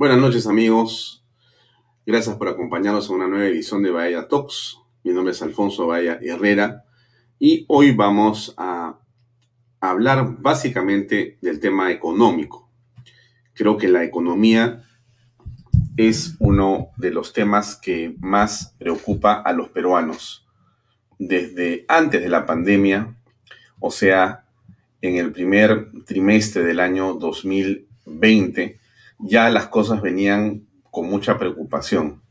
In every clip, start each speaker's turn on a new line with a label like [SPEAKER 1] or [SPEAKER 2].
[SPEAKER 1] Buenas noches amigos, gracias por acompañarnos en una nueva edición de Bahía Talks. Mi nombre es Alfonso Bahía Herrera y hoy vamos a hablar básicamente del tema económico. Creo que la economía es uno de los temas que más preocupa a los peruanos. Desde antes de la pandemia, o sea, en el primer trimestre del año 2020, ya las cosas venían con mucha preocupación.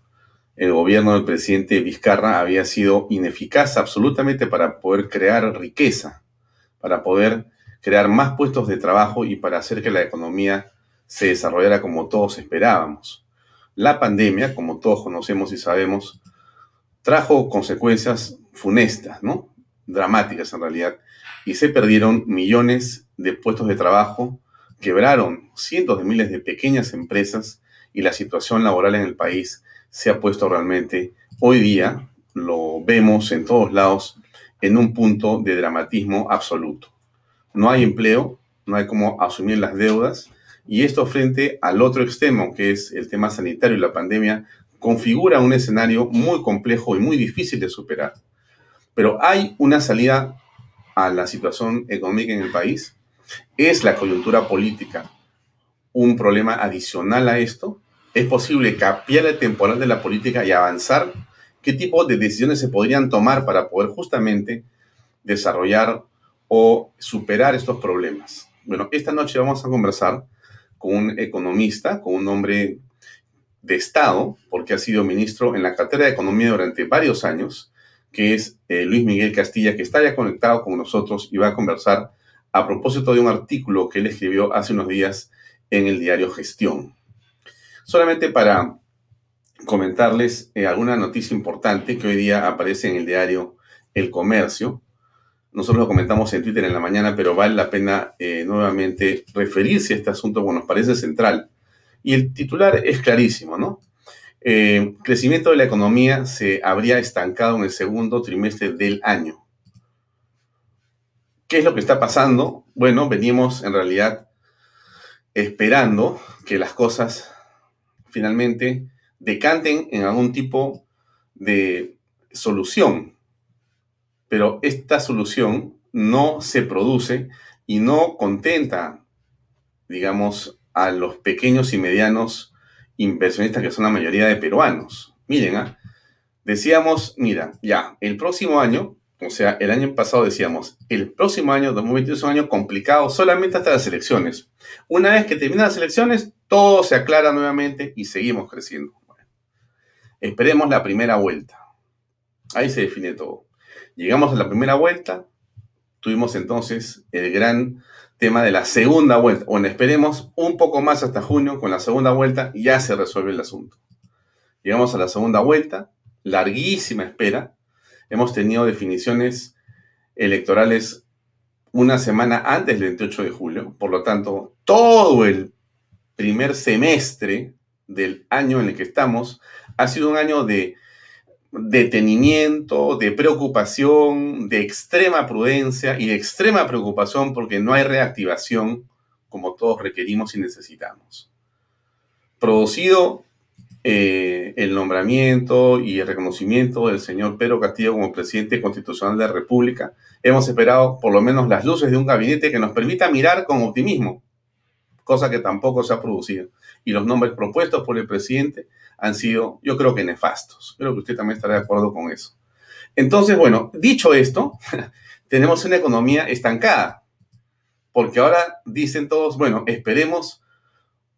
[SPEAKER 1] El gobierno del presidente Vizcarra había sido ineficaz absolutamente para poder crear riqueza, para poder crear más puestos de trabajo y para hacer que la economía se desarrollara como todos esperábamos. La pandemia, como todos conocemos y sabemos, trajo consecuencias funestas, ¿no? Dramáticas en realidad, y se perdieron millones de puestos de trabajo, quebraron cientos de miles de pequeñas empresas y la situación laboral en el país se ha puesto realmente, hoy día, lo vemos en todos lados, en un punto de dramatismo absoluto. No hay empleo, no hay cómo asumir las deudas y esto frente al otro extremo, que es el tema sanitario y la pandemia, configura un escenario muy complejo y muy difícil de superar. Pero hay una salida a la situación económica en el país ¿Es la coyuntura política un problema adicional a esto? ¿Es posible cambiar el temporal de la política y avanzar? ¿Qué tipo de decisiones se podrían tomar para poder justamente desarrollar o superar estos problemas? Bueno, esta noche vamos a conversar con un economista, con un hombre de Estado, porque ha sido ministro en la cartera de Economía durante varios años, que es eh, Luis Miguel Castilla, que está ya conectado con nosotros y va a conversar a propósito de un artículo que él escribió hace unos días en el diario Gestión. Solamente para comentarles eh, alguna noticia importante que hoy día aparece en el diario El Comercio. Nosotros lo comentamos en Twitter en la mañana, pero vale la pena eh, nuevamente referirse a este asunto porque nos parece central. Y el titular es clarísimo, ¿no? Eh, crecimiento de la economía se habría estancado en el segundo trimestre del año. ¿Qué es lo que está pasando? Bueno, venimos en realidad esperando que las cosas finalmente decanten en algún tipo de solución. Pero esta solución no se produce y no contenta, digamos, a los pequeños y medianos inversionistas que son la mayoría de peruanos. Miren, ¿ah? decíamos, mira, ya, el próximo año o sea, el año pasado decíamos, el próximo año, 2021, es un año complicado solamente hasta las elecciones. Una vez que terminan las elecciones, todo se aclara nuevamente y seguimos creciendo. esperemos la primera vuelta. Ahí se define todo. Llegamos a la primera vuelta, tuvimos entonces el gran tema de la segunda vuelta. Bueno, esperemos un poco más hasta junio con la segunda vuelta ya se resuelve el asunto. Llegamos a la segunda vuelta, larguísima espera, hemos tenido definiciones electorales una semana antes del 28 de julio. Por lo tanto, todo el primer semestre del año en el que estamos ha sido un año de detenimiento, de preocupación, de extrema prudencia y de extrema preocupación porque no hay reactivación como todos requerimos y necesitamos. Producido eh, el nombramiento y el reconocimiento del señor Pedro Castillo como presidente constitucional de la República, hemos esperado por lo menos las luces de un gabinete que nos permita mirar con optimismo, cosa que tampoco se ha producido. Y los nombres propuestos por el presidente han sido, yo creo que nefastos. Creo que usted también estará de acuerdo con eso. Entonces, bueno, dicho esto, tenemos una economía estancada, porque ahora dicen todos, bueno, esperemos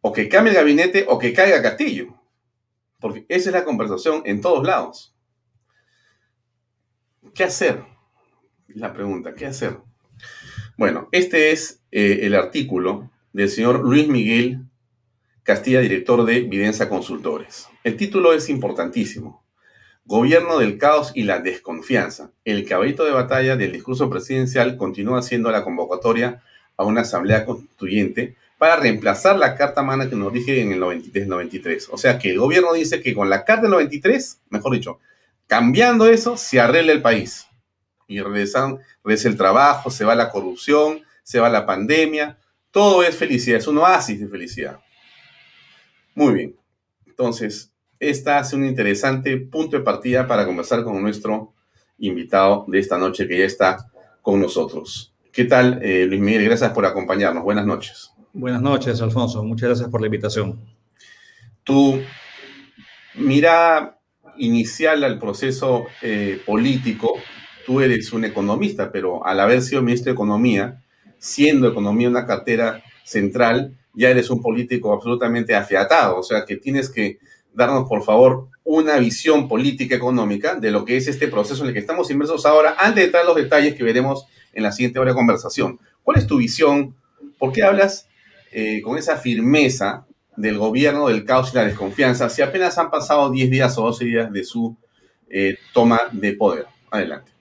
[SPEAKER 1] o que cambie el gabinete o que caiga Castillo. Porque esa es la conversación en todos lados. ¿Qué hacer? La pregunta, ¿qué hacer? Bueno, este es eh, el artículo del señor Luis Miguel Castilla, director de Videncia Consultores. El título es importantísimo. Gobierno del caos y la desconfianza. El caballito de batalla del discurso presidencial continúa siendo la convocatoria a una asamblea constituyente para reemplazar la carta magna que nos dije en el 93. O sea que el gobierno dice que con la carta del 93, mejor dicho, cambiando eso, se arregla el país. Y regresa el trabajo, se va la corrupción, se va la pandemia. Todo es felicidad, es un oasis de felicidad. Muy bien. Entonces, esta es un interesante punto de partida para conversar con nuestro invitado de esta noche que ya está con nosotros. ¿Qué tal, eh, Luis Miguel? Gracias por acompañarnos. Buenas noches.
[SPEAKER 2] Buenas noches, Alfonso. Muchas gracias por la invitación.
[SPEAKER 1] Tu mirada inicial al proceso eh, político, tú eres un economista, pero al haber sido ministro de Economía, siendo economía una cartera central, ya eres un político absolutamente afiatado, o sea que tienes que darnos, por favor, una visión política económica de lo que es este proceso en el que estamos inmersos ahora, antes de entrar los detalles que veremos en la siguiente hora de conversación. ¿Cuál es tu visión? ¿Por qué hablas eh, con esa firmeza del gobierno del caos y la desconfianza si apenas han pasado 10 días o 12 días de su eh, toma de poder? Adelante.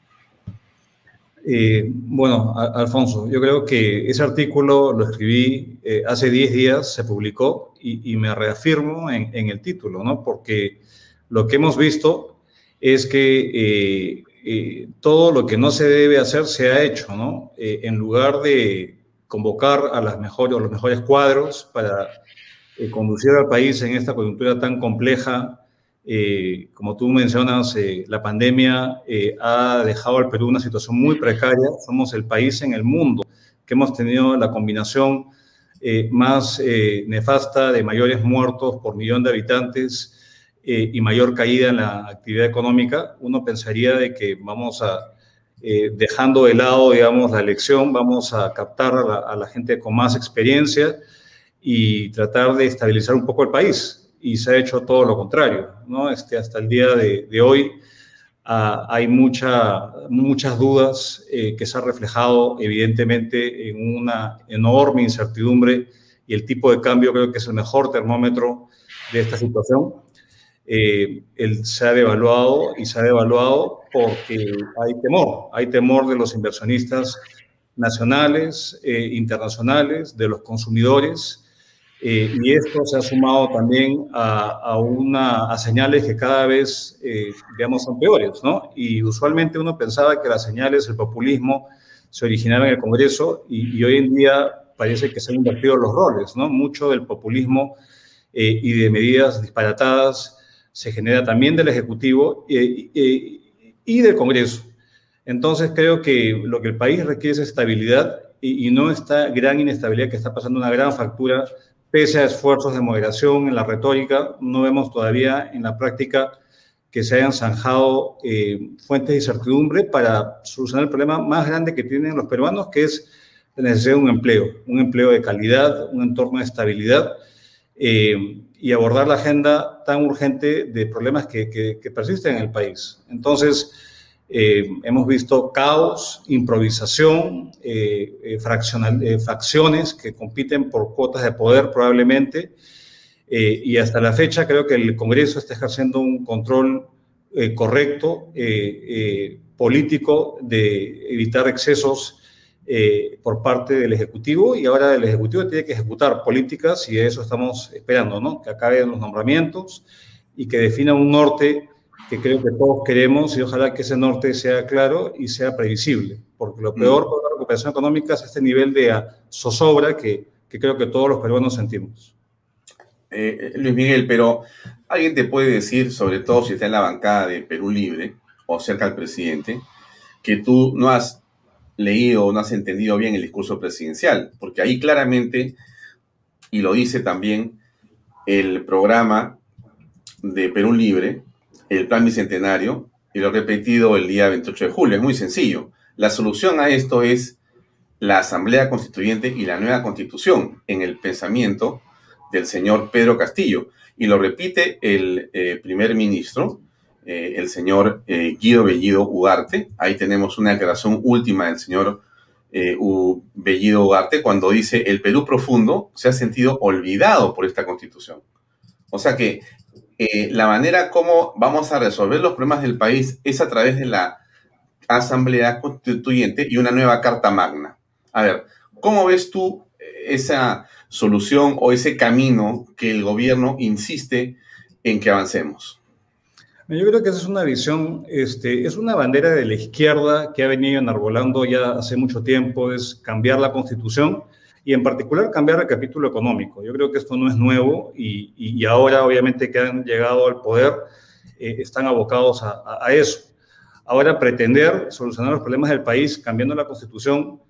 [SPEAKER 2] Eh, bueno, Alfonso, yo creo que ese artículo lo escribí hace 10 días, se publicó y, me reafirmo en, el título, ¿no? Porque lo que hemos visto es que todo lo que no se debe hacer se ha hecho, ¿no? en lugar de convocar a las mejores, los mejores cuadros para conducir al país en esta coyuntura tan compleja eh, como tú mencionas, eh, la pandemia eh, ha dejado al Perú una situación muy precaria. Somos el país en el mundo que hemos tenido la combinación más nefasta de mayores muertos por millón de habitantes y mayor caída en la actividad económica. Uno pensaría de que vamos a, dejando de lado, digamos, la elección, vamos a captar a la, gente con más experiencia y tratar de estabilizar un poco el país y se ha hecho todo lo contrario. ¿no? Este, hasta el día de, hoy ah, hay mucha, muchas dudas eh, que se han reflejado evidentemente en una enorme incertidumbre y el tipo de cambio creo que es el mejor termómetro de esta situación. Eh, él se ha devaluado y se ha devaluado porque hay temor, hay temor de los inversionistas nacionales, eh, internacionales, de los consumidores, eh, y esto se ha sumado también a, una, a señales que cada vez, eh, digamos, son peores, ¿no? Y usualmente uno pensaba que las señales del populismo se originaban en el Congreso y, hoy en día parece que se han invertido los roles, ¿no? Mucho del populismo eh, y de medidas disparatadas se genera también del Ejecutivo y del Congreso. Entonces creo que lo que el país requiere es estabilidad y, y no esta gran inestabilidad que está pasando una gran factura pese a esfuerzos de moderación en la retórica, no vemos todavía en la práctica que se hayan zanjado eh, fuentes de incertidumbre para solucionar el problema más grande que tienen los peruanos, que es la necesidad de un empleo, un empleo de calidad, un entorno de estabilidad eh, y abordar la agenda tan urgente de problemas que, persisten en el país. Entonces, eh, hemos visto caos, improvisación, eh, eh, fracciones que compiten por cuotas de poder probablemente. y hasta la fecha creo que el Congreso está ejerciendo un control correcto, político, de evitar excesos por parte del Ejecutivo. Y ahora el Ejecutivo tiene que ejecutar políticas y eso estamos esperando, ¿no? Que acaben los nombramientos y que defina un norte que creo que todos queremos y ojalá que ese norte sea claro y sea previsible, porque lo peor para la recuperación económica es este nivel de zozobra que, que creo que todos los peruanos sentimos.
[SPEAKER 1] Eh, Luis Miguel, pero alguien te puede decir, sobre todo si está en la bancada de Perú Libre o cerca al presidente, que tú no has leído o no has entendido bien el discurso presidencial, porque ahí claramente, y lo dice también el programa de Perú Libre, el plan bicentenario y lo he repetido el día 28 de julio. Es muy sencillo. La solución a esto es la Asamblea Constituyente y la nueva Constitución en el pensamiento del señor Pedro Castillo. Y lo repite el eh, primer ministro, eh, el señor eh, Guido Bellido Ugarte. Ahí tenemos una declaración última del señor Bellido Ugarte cuando dice el Perú profundo se ha sentido olvidado por esta constitución. O sea que eh, la manera como vamos a resolver los problemas del país es a través de la Asamblea Constituyente y una nueva Carta Magna. A ver, ¿cómo ves tú esa solución o ese camino que el gobierno insiste en que avancemos?
[SPEAKER 2] Yo creo que esa es una visión, este, es una bandera de la izquierda que ha venido enarbolando ya hace mucho tiempo, es cambiar la constitución y en particular cambiar el capítulo económico. Yo creo que esto no es nuevo y, ahora obviamente que han llegado al poder eh, están abocados a, eso. Ahora pretender solucionar los problemas del país cambiando la constitución,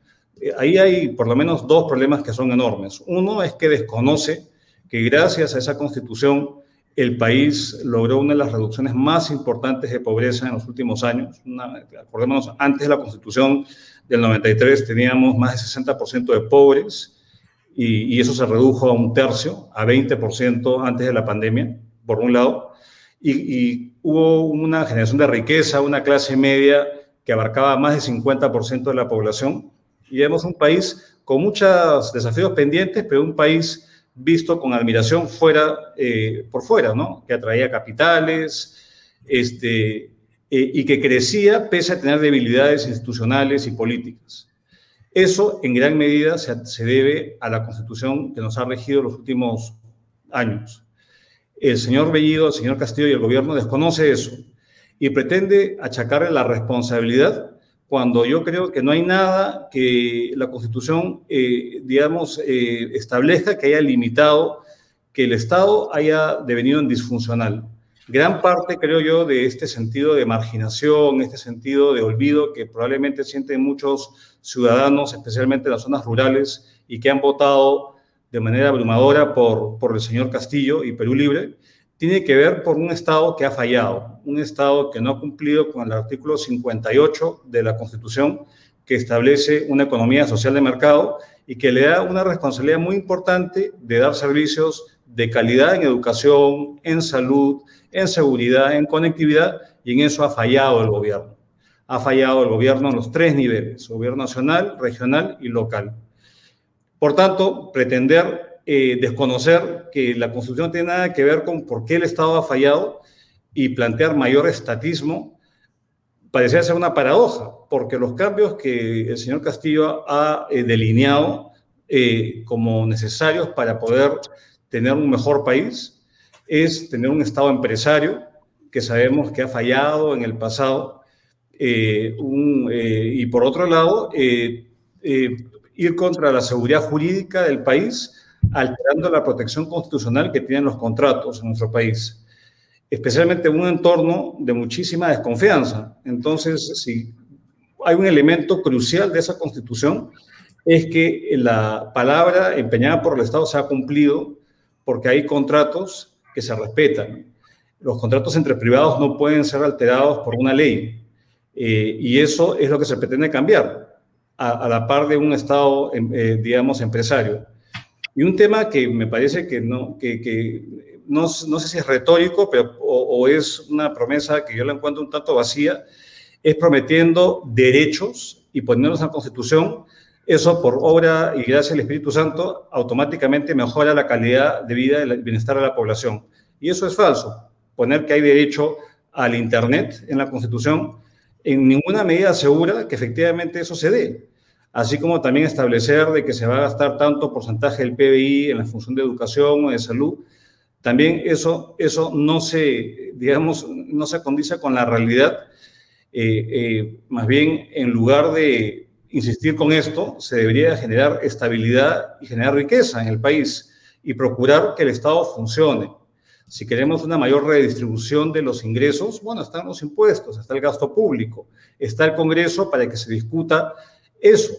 [SPEAKER 2] eh, ahí hay por lo menos dos problemas que son enormes. Uno es que desconoce que gracias a esa constitución el país logró una de las reducciones más importantes de pobreza en los últimos años. acordémonos, antes de la constitución del 93 teníamos más del 60% de pobres y, eso se redujo a un tercio, a 20% antes de la pandemia, por un lado. Y, hubo una generación de riqueza, una clase media que abarcaba más del 50% de la población. Y vemos un país con muchos desafíos pendientes, pero un país visto con admiración fuera, eh, por fuera, ¿no? Que atraía capitales este, eh, y que crecía pese a tener debilidades institucionales y políticas. Eso en gran medida se, se debe a la constitución que nos ha regido los últimos años. El señor Bellido, el señor Castillo y el gobierno desconoce eso y pretende achacarle la responsabilidad cuando yo creo que no hay nada que la Constitución, eh, digamos, eh, establezca que haya limitado que el Estado haya devenido en disfuncional. Gran parte, creo yo, de este sentido de marginación, este sentido de olvido que probablemente sienten muchos ciudadanos, especialmente en las zonas rurales, y que han votado de manera abrumadora por, por el señor Castillo y Perú Libre, tiene que ver por un Estado que ha fallado, un Estado que no ha cumplido con el artículo 58 de la Constitución, que establece una economía social de mercado y que le da una responsabilidad muy importante de dar servicios de calidad en educación, en salud, en seguridad, en conectividad, y en eso ha fallado el gobierno. Ha fallado el gobierno en los tres niveles, gobierno nacional, regional y local. Por tanto, pretender eh, desconocer que la Constitución tiene nada que ver con por qué el Estado ha fallado y plantear mayor estatismo, parecía ser una paradoja, porque los cambios que el señor Castillo ha eh, delineado eh, como necesarios para poder tener un mejor país es tener un Estado empresario que sabemos que ha fallado en el pasado, y por otro lado, ir contra la seguridad jurídica del país alterando la protección constitucional que tienen los contratos en nuestro país, especialmente en un entorno de muchísima desconfianza. Entonces, si hay un elemento crucial de esa constitución, es que la palabra empeñada por el Estado se ha cumplido porque hay contratos que se respetan. Los contratos entre privados no pueden ser alterados por una ley. Eh, y eso es lo que se pretende cambiar, a, la par de un Estado, em, eh, digamos, empresario. Y un tema que me parece que no, que, que no, no, sé si es retórico, pero o, es una promesa que yo la encuentro un tanto vacía, es prometiendo derechos y poniéndolos en la Constitución. Eso, por obra y gracias al Espíritu Santo, automáticamente mejora la calidad de vida y el bienestar de la población. Y eso es falso. Poner que hay derecho al Internet en la Constitución en ninguna medida asegura que efectivamente eso se dé así como también establecer de que se va a gastar tanto porcentaje del PBI en la función de educación o de salud. También eso, eso no se, digamos, no se condice con la realidad. Eh, eh, más bien, en lugar de insistir con esto, se debería generar estabilidad y generar riqueza en el país y procurar que el Estado funcione. Si queremos una mayor redistribución de los ingresos, bueno, están los impuestos, está el gasto público, está el Congreso para que se discuta eso,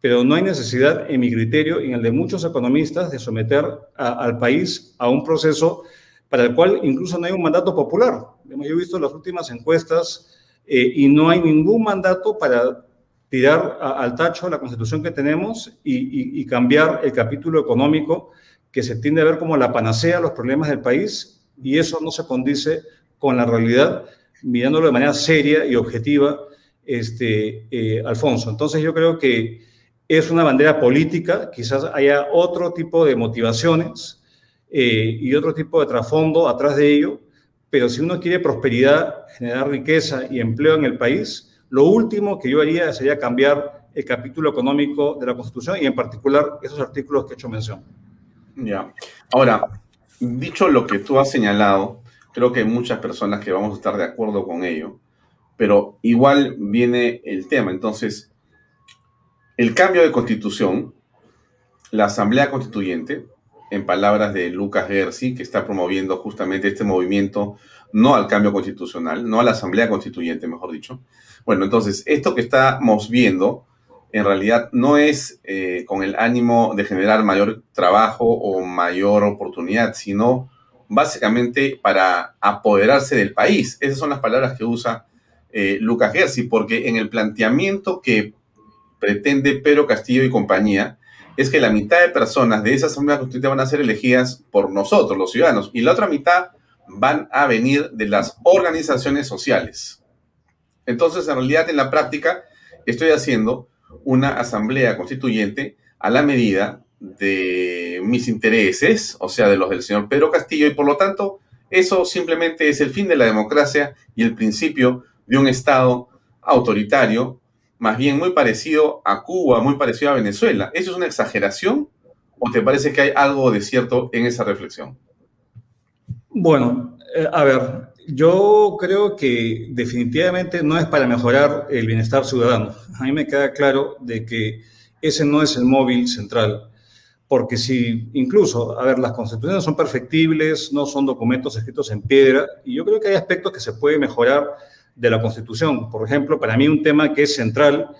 [SPEAKER 2] pero no hay necesidad, en mi criterio y en el de muchos economistas, de someter al país a un proceso para el cual incluso no hay un mandato popular. Yo he visto las últimas encuestas eh, y no hay ningún mandato para tirar al tacho la constitución que tenemos y, y, cambiar el capítulo económico que se tiende a ver como la panacea a los problemas del país y eso no se condice con la realidad, mirándolo de manera seria y objetiva este, eh, Alfonso. Entonces yo creo que es una bandera política, quizás haya otro tipo de motivaciones eh, y otro tipo de trasfondo atrás de ello, pero si uno quiere prosperidad, generar riqueza y empleo en el país, lo último que yo haría sería cambiar el capítulo económico de la Constitución y en particular esos artículos que he hecho mención.
[SPEAKER 1] Ya. Ahora, dicho lo que tú has señalado, creo que hay muchas personas que vamos a estar de acuerdo con ello pero igual viene el tema. Entonces, el cambio de constitución la Asamblea Constituyente, en palabras de Lucas Gersi, que está promoviendo justamente este movimiento no al cambio constitucional, no a la Asamblea Constituyente, mejor dicho. Bueno, entonces, esto que estamos viendo en realidad no es eh, con el ánimo de generar mayor trabajo o mayor oportunidad, sino básicamente para apoderarse del país. Esas son las palabras que usa eh, Lucas Gersi, porque en el planteamiento que pretende Pedro Castillo y compañía, es que la mitad de personas de esa Asamblea Constituyente van a ser elegidas por nosotros, los ciudadanos, y la otra mitad van a venir de las organizaciones sociales. Entonces, en realidad, en la práctica, estoy haciendo una asamblea constituyente a la medida de mis intereses, o sea, de los del señor Pedro Castillo, y por lo tanto, eso simplemente es el fin de la democracia y el principio de un Estado autoritario, más bien muy parecido a Cuba, muy parecido a Venezuela. ¿Eso es una exageración o te parece que hay algo de cierto en esa reflexión?
[SPEAKER 2] Bueno, eh, a ver, yo creo que definitivamente no es para mejorar el bienestar ciudadano. A mí me queda claro de que ese no es el móvil central, porque si incluso, a ver, las constituciones son perfectibles, no son documentos escritos en piedra, y yo creo que hay aspectos que se puede mejorar de la constitución. Por ejemplo, para mí un tema que es central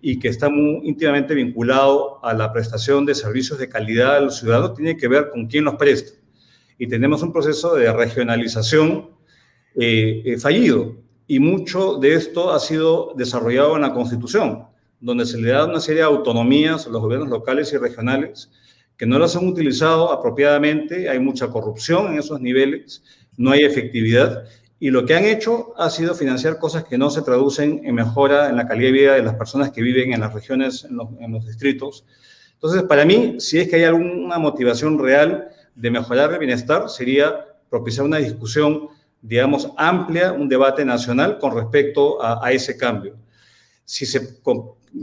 [SPEAKER 2] y que está muy íntimamente vinculado a la prestación de servicios de calidad a los ciudadanos tiene que ver con quién los presta. Y tenemos un proceso de regionalización eh, eh, fallido. Y mucho de esto ha sido desarrollado en la Constitución, donde se le da una serie de autonomías a los gobiernos locales y regionales que no las han utilizado apropiadamente, hay mucha corrupción en esos niveles, no hay efectividad y lo que han hecho ha sido financiar cosas que no se traducen en mejora en la calidad de vida de las personas que viven en las regiones, en los, en los distritos. Entonces, para mí, si es que hay alguna motivación real de mejorar el bienestar, sería propiciar una discusión digamos, amplia, un debate nacional con respecto a, ese cambio. Si se,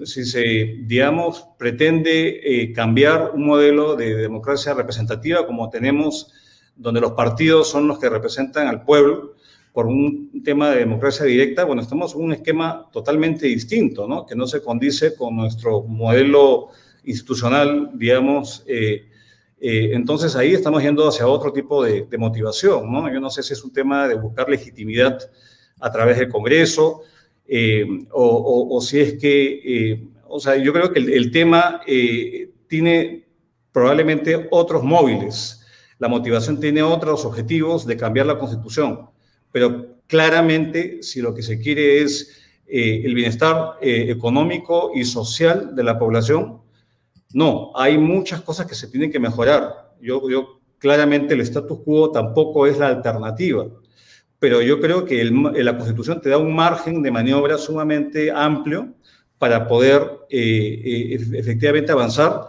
[SPEAKER 2] si se, digamos, pretende eh, cambiar un modelo de democracia representativa como tenemos, donde los partidos son los que representan al pueblo, por un tema de democracia directa, bueno, estamos en un esquema totalmente distinto, ¿no? Que no se condice con nuestro modelo institucional, digamos, eh, eh, entonces ahí estamos yendo hacia otro tipo de, motivación, ¿no? Yo no sé si es un tema de buscar legitimidad a través del Congreso eh, o, si es que, o sea, yo creo que el, tema tiene probablemente otros móviles. La motivación tiene otros objetivos de cambiar la Constitución, pero claramente si lo que se quiere es el bienestar económico y social de la población, no, hay muchas cosas que se tienen que mejorar. Yo, yo claramente el status quo tampoco es la alternativa, pero yo creo que la Constitución te da un margen de maniobra sumamente amplio para poder eh, eh, efectivamente avanzar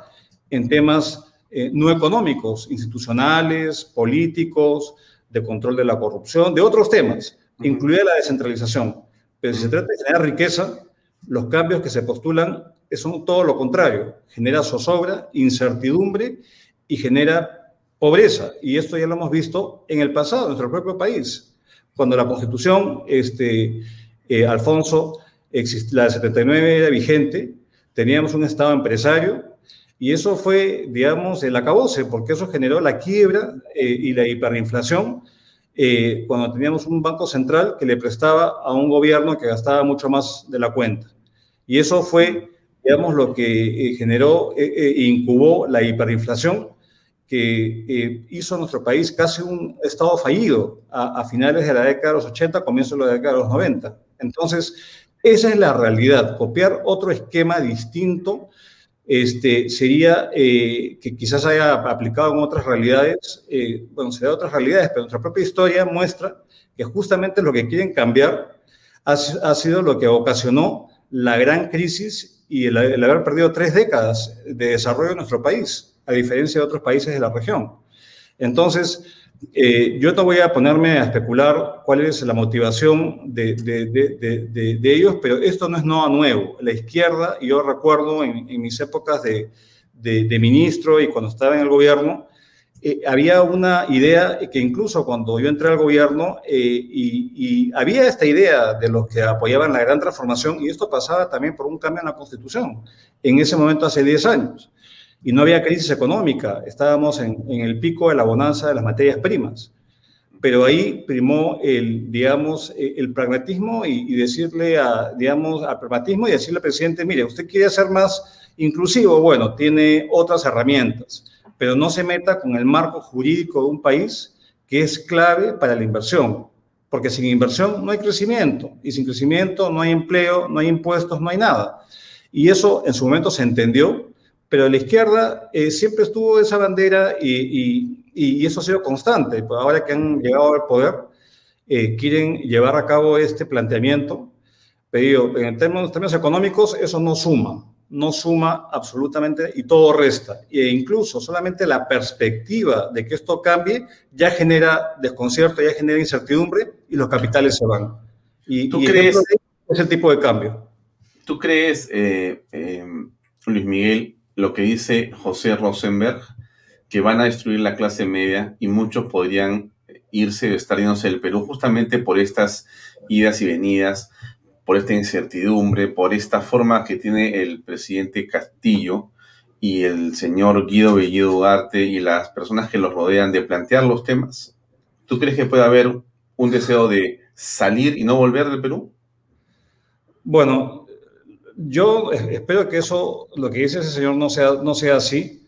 [SPEAKER 2] en temas eh, no económicos, institucionales, políticos, de control de la corrupción, de otros temas, incluida la descentralización. Pero si se trata de generar riqueza, los cambios que se postulan son todo lo contrario, genera zozobra, incertidumbre y genera pobreza. Y esto ya lo hemos visto en el pasado, en nuestro propio país. Cuando la constitución, este, eh, Alfonso, la de 79 era vigente, teníamos un Estado empresario y eso fue, digamos, el acabose, porque eso generó la quiebra eh, y la hiperinflación eh, cuando teníamos un banco central que le prestaba a un gobierno que gastaba mucho más de la cuenta. Y eso fue digamos, lo que eh, generó e incubó la hiperinflación que hizo a nuestro país casi un estado fallido a, finales de la década de los 80, comienzo de la década de los 90. Entonces, esa es la realidad. Copiar otro esquema distinto este, sería que quizás haya aplicado en otras realidades, bueno, sería otras realidades, pero nuestra propia historia muestra que justamente lo que quieren cambiar ha, sido lo que ocasionó la gran crisis y el, haber perdido tres décadas de desarrollo en nuestro país, a diferencia de otros países de la región. Entonces, eh, yo no voy a ponerme a especular cuál es la motivación de, ellos, pero esto no es nada nuevo. La izquierda, yo recuerdo en, mis épocas de, ministro y cuando estaba en el gobierno, eh, había una idea que incluso cuando yo entré al gobierno eh, y, había esta idea de los que apoyaban la gran transformación y esto pasaba también por un cambio en la constitución, en ese momento hace 10 años. Y no había crisis económica, estábamos en, el pico de la bonanza de las materias primas. Pero ahí primó el, digamos, e, el pragmatismo y, decirle a, digamos, al pragmatismo y decirle al presidente, mire, usted quiere ser más inclusivo, bueno, tiene otras herramientas, pero no se meta con el marco jurídico de un país que es clave para la inversión, porque sin inversión no hay crecimiento, y sin crecimiento no hay empleo, no hay impuestos, no hay nada. Y eso en su momento se entendió, pero la izquierda eh, siempre estuvo esa bandera y, eso ha sido constante. Pues ahora que han llegado al poder, eh, quieren llevar a cabo este planteamiento, pero en términos, términos económicos eso no suma, no suma absolutamente y todo resta. E incluso solamente la perspectiva de que esto cambie ya genera desconcierto, ya genera incertidumbre y los capitales se van. Y,
[SPEAKER 1] ¿Tú crees?
[SPEAKER 2] Es el tipo de cambio.
[SPEAKER 1] ¿Tú crees, eh, Luis Miguel, lo que dice José Rosenberg, que van a destruir la clase media y muchos podrían irse estar yéndose del Perú justamente por estas idas y venidas, por esta incertidumbre, por esta forma que tiene el presidente Castillo y el señor Guido Bellido Duarte y las personas que los rodean de plantear los temas? ¿Tú crees que puede haber un deseo de salir y no volver del Perú?
[SPEAKER 2] Bueno, yo espero que eso, lo que dice ese señor, no sea, no sea así,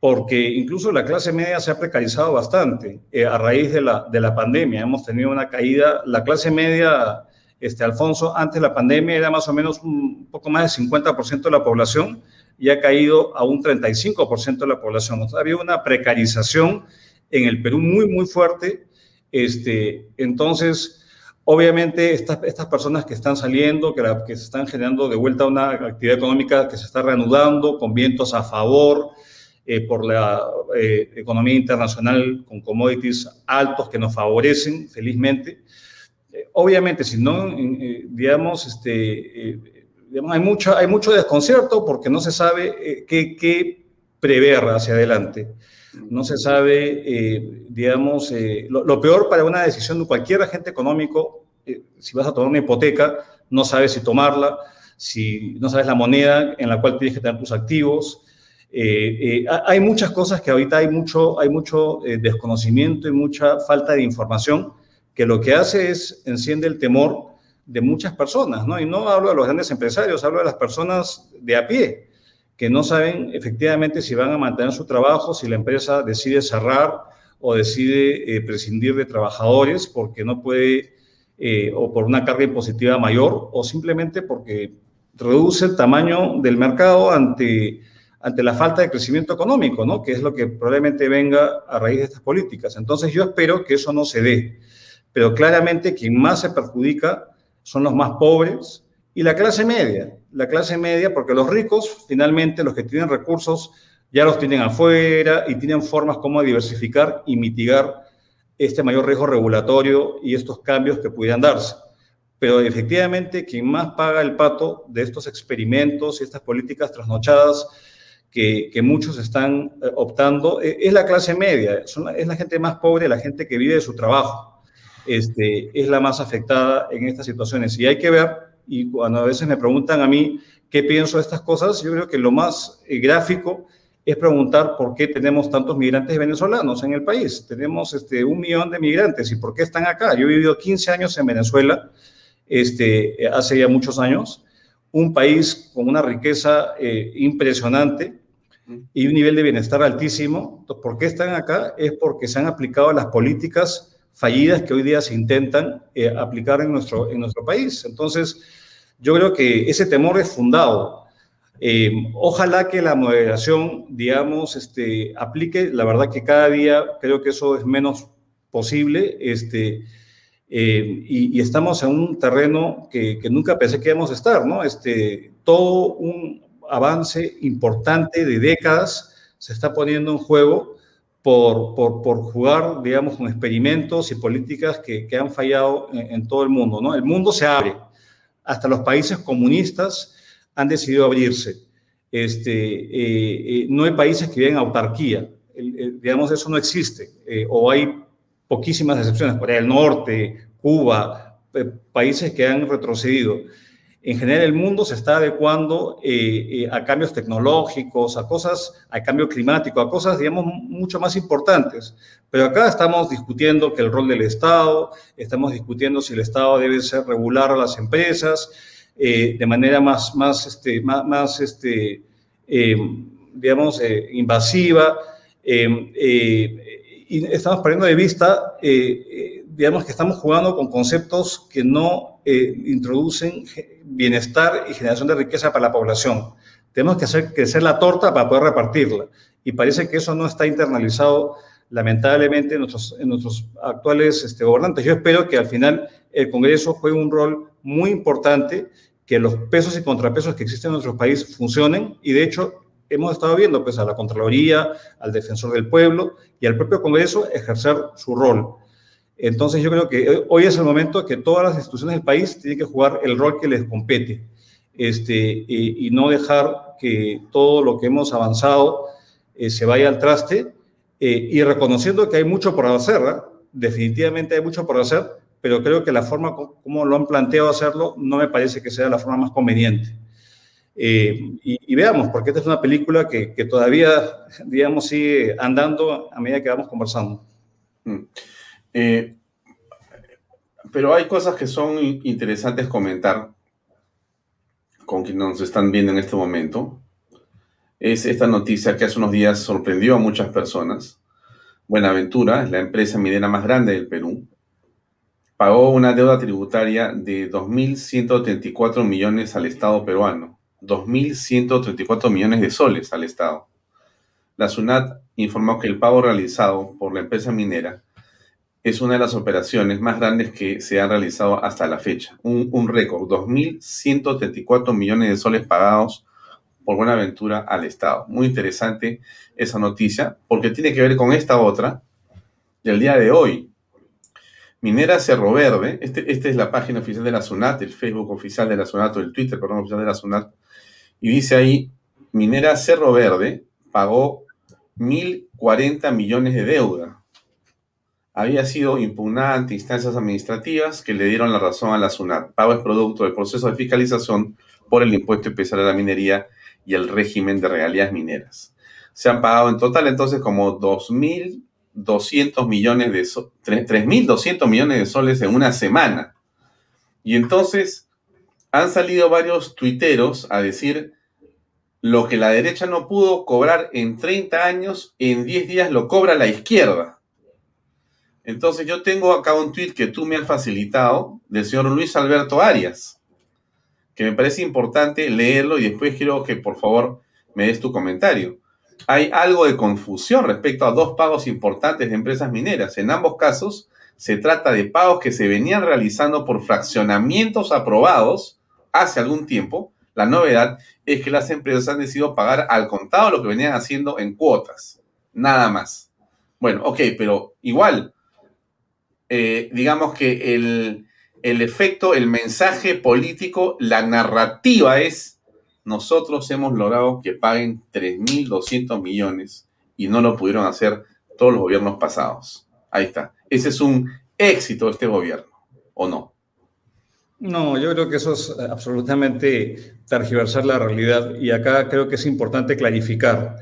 [SPEAKER 2] porque incluso la clase media se ha precarizado bastante eh, a raíz de la, de la pandemia. Hemos tenido una caída, la clase media, este, Alfonso, antes de la pandemia era más o menos un poco más del 50% de la población y ha caído a un 35% de la población. O había una precarización en el Perú muy, muy fuerte. Este, entonces, Obviamente, estas, personas que están saliendo, que, se están generando de vuelta una actividad económica que se está reanudando con vientos a favor eh, por la eh, economía internacional con commodities altos que nos favorecen, felizmente. Eh, obviamente, si no, digamos, este, hay, mucho, hay mucho desconcierto porque no se sabe qué prever hacia adelante no se sabe, eh, digamos, eh, lo, peor para una decisión de cualquier agente económico, eh, si vas a tomar una hipoteca, no sabes si tomarla, si no sabes la moneda en la cual tienes que tener tus activos. hay muchas cosas que ahorita hay mucho, hay mucho desconocimiento y mucha falta de información que lo que hace es enciende el temor de muchas personas, ¿no? Y no hablo de los grandes empresarios, hablo de las personas de a pie, que no saben efectivamente si van a mantener su trabajo, si la empresa decide cerrar o decide eh, prescindir de trabajadores porque no puede, eh, o por una carga impositiva mayor, o simplemente porque reduce el tamaño del mercado ante, ante la falta de crecimiento económico, ¿no? que es lo que probablemente venga a raíz de estas políticas. Entonces yo espero que eso no se dé, pero claramente quien más se perjudica son los más pobres, y la clase media, la clase media, porque los ricos, finalmente, los que tienen recursos, ya los tienen afuera y tienen formas como diversificar y mitigar este mayor riesgo regulatorio y estos cambios que pudieran darse. Pero efectivamente, quien más paga el pato de estos experimentos y estas políticas trasnochadas que, que muchos están eh, optando eh, es la clase media, es la gente más pobre, la gente que vive de su trabajo. Este, es la más afectada en estas situaciones. Y hay que ver y cuando a veces me preguntan a mí qué pienso de estas cosas, yo creo que lo más eh, gráfico es preguntar por qué tenemos tantos migrantes venezolanos en el país. Tenemos este, un millón de migrantes y por qué están acá. Yo he vivido 15 años en Venezuela, este, hace ya muchos años, un país con una riqueza eh, impresionante y un nivel de bienestar altísimo. Entonces, ¿Por qué están acá? Es porque se han aplicado las políticas fallidas que hoy día se intentan eh, aplicar en nuestro, en nuestro país. Entonces, yo creo que ese temor es fundado. Eh, ojalá que la moderación, digamos, este, aplique. La verdad que cada día creo que eso es menos posible. Este, eh, y, estamos en un terreno que, que, nunca pensé que íbamos a estar, ¿no? Este, todo un avance importante de décadas se está poniendo en juego por, por, por, jugar, digamos, con experimentos y políticas que, que han fallado en, todo el mundo. ¿no? El mundo se abre. Hasta los países comunistas han decidido abrirse. Este, eh, eh, no hay países que viven autarquía. digamos, eso no existe. Eh, o hay poquísimas excepciones. Corea del Norte, Cuba, países que han retrocedido. En general el mundo se está adecuando eh, eh, a cambios tecnológicos, a cosas, a cambio climático, a cosas, digamos, mucho más importantes. Pero acá estamos discutiendo que el rol del Estado, estamos discutiendo si el Estado debe ser regular a las empresas eh, de manera más, más, este, más, este, digamos, invasiva. y estamos perdiendo de vista, digamos, que estamos jugando con conceptos que no introducen bienestar y generación de riqueza para la población. Tenemos que hacer crecer la torta para poder repartirla. Y parece que eso no está internalizado, lamentablemente, en nuestros, en nuestros actuales este, gobernantes. Yo espero que al final el Congreso juegue un rol muy importante, que los pesos y contrapesos que existen en nuestro país funcionen. Y de hecho, hemos estado viendo pues, a la Contraloría, al Defensor del Pueblo y al propio Congreso ejercer su rol. Entonces yo creo que hoy es el momento que todas las instituciones del país tienen que jugar el rol que les compete este, y, no dejar que todo lo que hemos avanzado eh, se vaya al traste eh, y reconociendo que hay mucho por hacer, ¿eh? definitivamente hay mucho por hacer, pero creo que la forma como lo han planteado hacerlo no me parece que sea la forma más conveniente. y, veamos, porque esta es una película que, que, todavía, digamos, sigue andando a medida que vamos conversando.
[SPEAKER 1] Mm. Eh, pero hay cosas que son interesantes comentar con quienes nos están viendo en este momento. Es esta noticia que hace unos días sorprendió a muchas personas. Buenaventura, la empresa minera más grande del Perú, pagó una deuda tributaria de 2.134 millones al Estado peruano. 2.134 millones de soles al Estado. La SUNAT informó que el pago realizado por la empresa minera es una de las operaciones más grandes que se han realizado hasta la fecha. Un, un récord, 2.134 millones de soles pagados por Buenaventura al Estado. Muy interesante esa noticia porque tiene que ver con esta otra del día de hoy. Minera Cerro Verde, este, esta es la página oficial de la SUNAT, el Facebook oficial de la SUNAT o el Twitter, perdón, oficial de la SUNAT, y dice ahí, Minera Cerro Verde pagó 1.040 millones de deuda había sido impugnada ante instancias administrativas que le dieron la razón a la SUNAT. Pago es producto del proceso de fiscalización por el impuesto especial a la minería y el régimen de regalías mineras. Se han pagado en total entonces como 2.200 millones de 3.200 millones de soles en una semana. Y entonces han salido varios tuiteros a decir lo que la derecha no pudo cobrar en 30 años, en 10 días lo cobra la izquierda. Entonces yo tengo acá un tweet que tú me has facilitado del señor Luis Alberto Arias, que me parece importante leerlo y después quiero que por favor me des tu comentario. Hay algo de confusión respecto a dos pagos importantes de empresas mineras. En ambos casos se trata de pagos que se venían realizando por fraccionamientos aprobados hace algún tiempo. La novedad es que las empresas han decidido pagar al contado lo que venían haciendo en cuotas. Nada más. Bueno, ok, pero igual, eh, digamos que el, efecto, el mensaje político, la narrativa es, nosotros hemos logrado que paguen 3.200 millones y no lo pudieron hacer todos los gobiernos pasados. Ahí está. Ese es un éxito de este gobierno, ¿o no?
[SPEAKER 2] No, yo creo que eso es absolutamente tergiversar la realidad y acá creo que es importante clarificar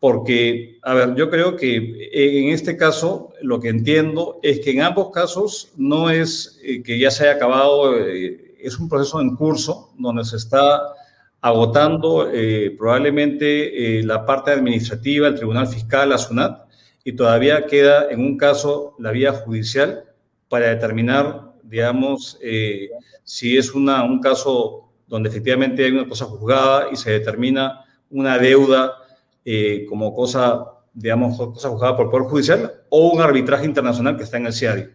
[SPEAKER 2] porque, a ver, yo creo que en este caso lo que entiendo es que en ambos casos no es eh, que ya se haya acabado, eh, es un proceso en curso donde se está agotando eh, probablemente la parte administrativa, el Tribunal Fiscal, la SUNAT, y todavía queda en un caso la vía judicial para determinar, digamos, si es una, un caso donde efectivamente hay una cosa juzgada y se determina una deuda eh, como cosa, digamos, cosa juzgada por Poder Judicial o un arbitraje internacional que está en el CIADI.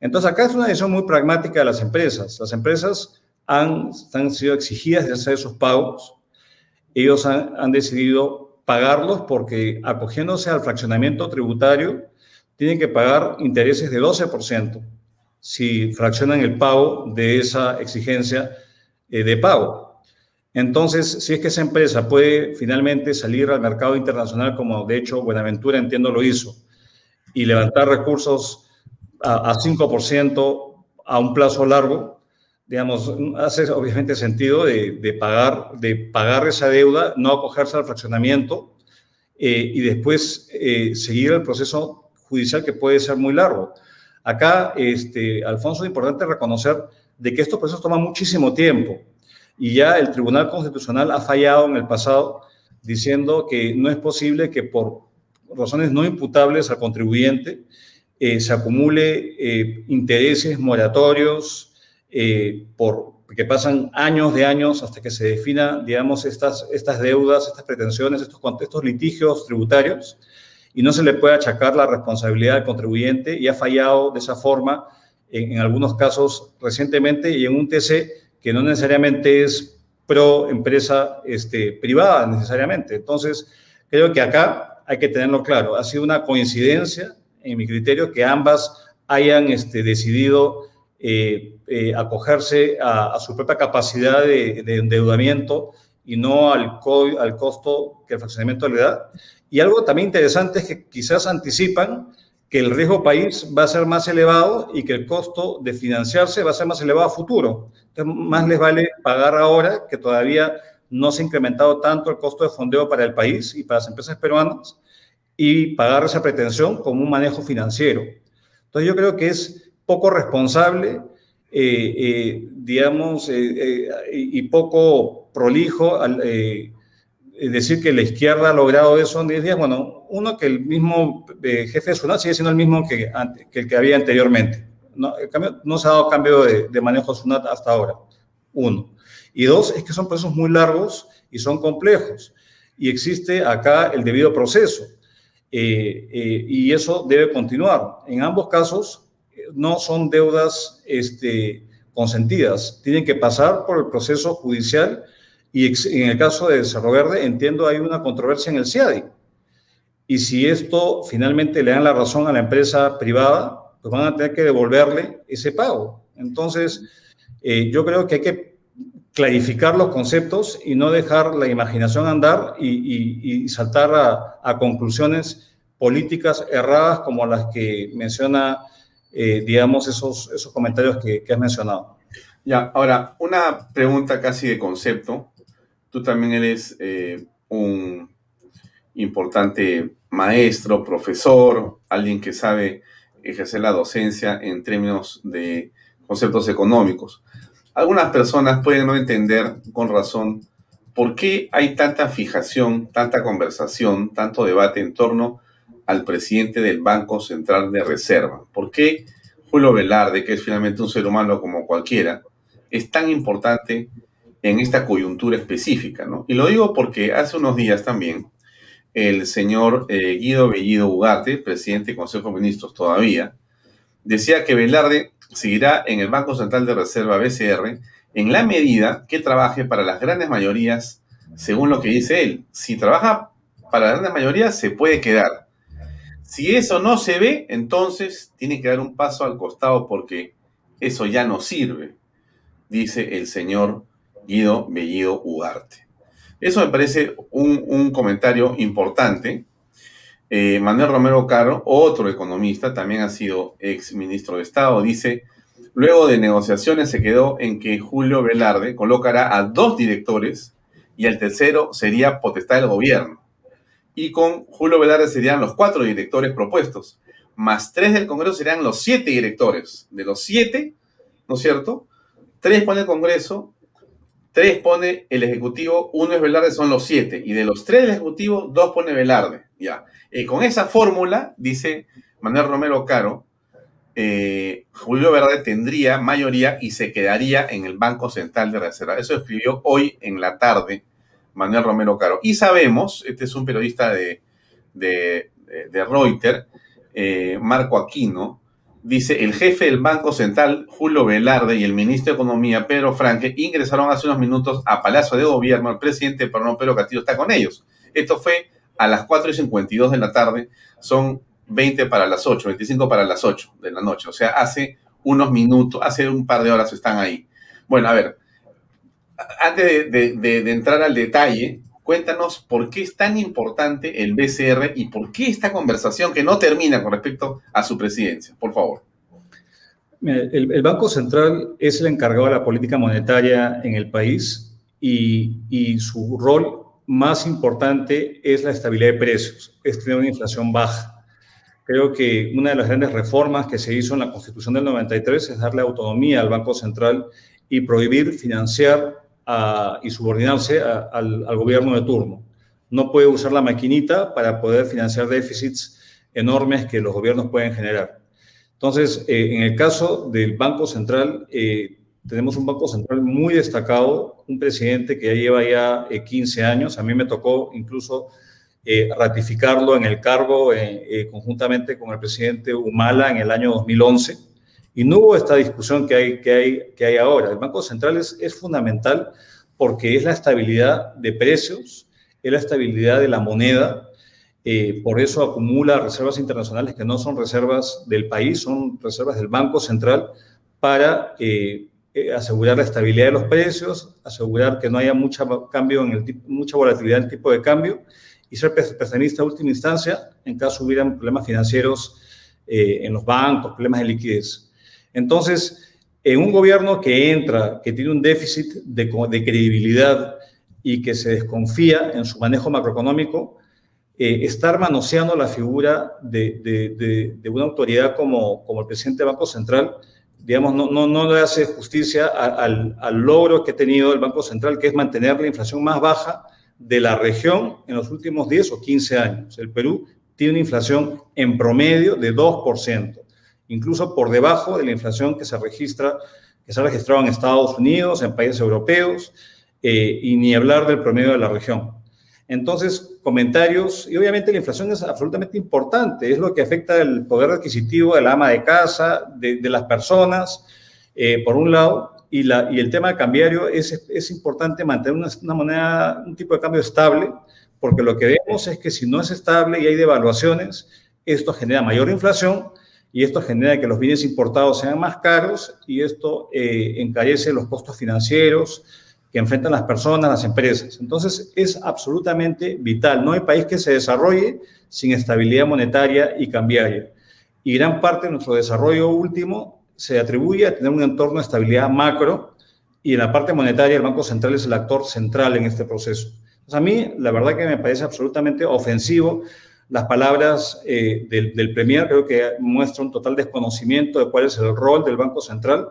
[SPEAKER 2] Entonces, acá es una decisión muy pragmática de las empresas. Las empresas han, han sido exigidas de hacer esos pagos. Ellos han, han decidido pagarlos porque, acogiéndose al fraccionamiento tributario, tienen que pagar intereses de 12% si fraccionan el pago de esa exigencia eh, de pago. Entonces, si es que esa empresa puede finalmente salir al mercado internacional, como de hecho Buenaventura entiendo lo hizo, y levantar recursos a, 5% a un plazo largo, digamos, hace obviamente sentido de, pagar, de pagar esa deuda, no acogerse al fraccionamiento eh, y después eh, seguir el proceso judicial que puede ser muy largo. Acá, este, Alfonso, es importante reconocer de que estos procesos toman muchísimo tiempo y ya el Tribunal Constitucional ha fallado en el pasado diciendo que no es posible que por razones no imputables al contribuyente eh, se acumule eh, intereses moratorios eh, por que pasan años de años hasta que se defina, digamos, estas, estas deudas, estas pretensiones, estos, estos litigios tributarios, y no se le puede achacar la responsabilidad al contribuyente y ha fallado de esa forma en, en algunos casos recientemente y en un TC que no necesariamente es pro empresa este, privada necesariamente. Entonces, creo que acá hay que tenerlo claro. Ha sido una coincidencia en mi criterio, que ambas hayan este, decidido eh, eh, acogerse a, su propia capacidad de, endeudamiento y no al, al costo que el fraccionamiento le da. Y algo también interesante es que quizás anticipan que el riesgo país va a ser más elevado y que el costo de financiarse va a ser más elevado a futuro. Entonces, más les vale pagar ahora, que todavía no se ha incrementado tanto el costo de fondeo para el país y para las empresas peruanas, y pagar esa pretensión como un manejo financiero. Entonces yo creo que es poco responsable, eh, eh, digamos, eh, y poco prolijo decir que la izquierda ha logrado eso en 10 días. Bueno, uno, que el mismo jefe de SUNAT sigue siendo el mismo que, que, el que había anteriormente. No, no se ha dado cambio de, de manejo de SUNAT hasta ahora. Uno. Y dos, es que son procesos muy largos y son complejos. Y existe acá el debido proceso. Eh, eh, y eso debe continuar. En ambos casos no son deudas este, consentidas, tienen que pasar por el proceso judicial y en el caso de Cerro Verde entiendo hay una controversia en el CIADI. Y si esto finalmente le dan la razón a la empresa privada, pues van a tener que devolverle ese pago. Entonces, eh, yo creo que hay que clarificar los conceptos y no dejar la imaginación andar y, saltar a, conclusiones políticas erradas como las que menciona, eh, digamos, esos, esos comentarios que, has mencionado.
[SPEAKER 1] Ya, ahora, una pregunta casi de concepto. Tú también eres eh, un importante maestro, profesor, alguien que sabe ejercer la docencia en términos de conceptos económicos. Algunas personas pueden no entender con razón por qué hay tanta fijación, tanta conversación, tanto debate en torno al presidente del Banco Central de Reserva. ¿Por qué Julio Velarde, que es finalmente un ser humano como cualquiera, es tan importante en esta coyuntura específica? ¿no? Y lo digo porque hace unos días también el señor eh, Guido Bellido Ugarte, presidente del Consejo de Ministros todavía, decía que Velarde seguirá en el Banco Central de Reserva BCR en la medida que trabaje para las grandes mayorías, según lo que dice él. Si trabaja para las grandes mayorías, se puede quedar. Si eso no se ve, entonces tiene que dar un paso al costado porque eso ya no sirve, dice el señor Guido Bellido Ugarte. Eso me parece un, comentario importante eh, Manuel Romero Caro, otro economista, también ha sido ex ministro de Estado, dice, luego de negociaciones se quedó en que Julio Velarde colocará a dos directores y el tercero sería potestad del gobierno. Y con Julio Velarde serían los cuatro directores propuestos, más tres del Congreso serían los siete directores. De los siete, ¿no es cierto? Tres pone el Congreso, tres pone el Ejecutivo, uno es Velarde, son los siete. Y de los tres del Ejecutivo, dos pone Velarde. Ya. Eh, con esa fórmula, dice Manuel Romero Caro, eh, Julio Verde tendría mayoría y se quedaría en el Banco Central de Reserva. Eso escribió hoy en la tarde Manuel Romero Caro. Y sabemos, este es un periodista de, de, Reuters, eh, Marco Aquino, dice, el jefe del Banco Central, Julio Velarde, y el ministro de Economía, Pedro Franque, ingresaron hace unos minutos a Palacio de Gobierno. El presidente Pedro Castillo está con ellos. Esto fue a las 4 y 52 de la tarde, son 20 para las 8, 25 para las 8 de la noche. O sea, hace unos minutos, hace un par de horas están ahí. Bueno, a ver, antes de, entrar al detalle, cuéntanos por qué es tan importante el BCR y por qué esta conversación que no termina con respecto a su presidencia, por favor.
[SPEAKER 2] El, Banco Central es el encargado de la política monetaria en el país y, y, su rol más importante es la estabilidad de precios, es tener una inflación baja. Creo que una de las grandes reformas que se hizo en la Constitución del 93 es darle autonomía al Banco Central y prohibir financiar y subordinarse al, al gobierno de turno. No puede usar la maquinita para poder financiar déficits enormes que los gobiernos pueden generar. Entonces, eh, en el caso del Banco Central, eh, tenemos un Banco Central muy destacado, un presidente que ya lleva ya 15 eh, años. A mí me tocó incluso ratificarlo en el cargo conjuntamente con el presidente Humala en el año 2011. Y no hubo esta discusión que hay, que hay, que hay ahora. El Banco Central es, es fundamental porque es la estabilidad de precios, es la estabilidad de la moneda, eh, por eso acumula reservas internacionales que no son reservas del país, son reservas del Banco Central para eh, eh, asegurar la estabilidad de los precios, asegurar que no haya mucha, cambio en el mucha volatilidad en el tipo de cambio y ser prestamista de última instancia en caso hubieran problemas financieros en los bancos, problemas de liquidez. Entonces, en un gobierno que entra, que tiene un déficit de, de credibilidad y que se desconfía en su manejo macroeconómico, eh, estar manoseando la figura de, una autoridad como, el presidente del Banco Central, digamos, no le hace justicia al, al, logro que ha tenido el Banco Central, que es mantener la inflación más baja de la región en los últimos 10 o 15 años. El Perú tiene una inflación en promedio de 2%, incluso por debajo de la inflación que se registra, que se ha registrado en Estados Unidos, en países europeos, eh, y ni hablar del promedio de la región. Entonces, comentarios, y obviamente la inflación es absolutamente importante, es lo que afecta el poder adquisitivo de ama de casa, de, las personas, eh, por un lado, y, la, y el tema cambiario es, es importante mantener una, moneda, un tipo de cambio estable, porque lo que vemos es que si no es estable y hay devaluaciones, esto genera mayor inflación y esto genera que los bienes importados sean más caros y esto eh, encarece los costos financieros, que enfrentan las personas, las empresas. Entonces, es absolutamente vital. No hay país que se desarrolle sin estabilidad monetaria y cambiaria. Y gran parte de nuestro desarrollo último se atribuye a tener un entorno de estabilidad macro y en la parte monetaria el Banco Central es el actor central en este proceso. Entonces, a mí, la verdad que me parece absolutamente ofensivo las palabras eh, del, del Premier, creo que muestra un total desconocimiento de cuál es el rol del Banco Central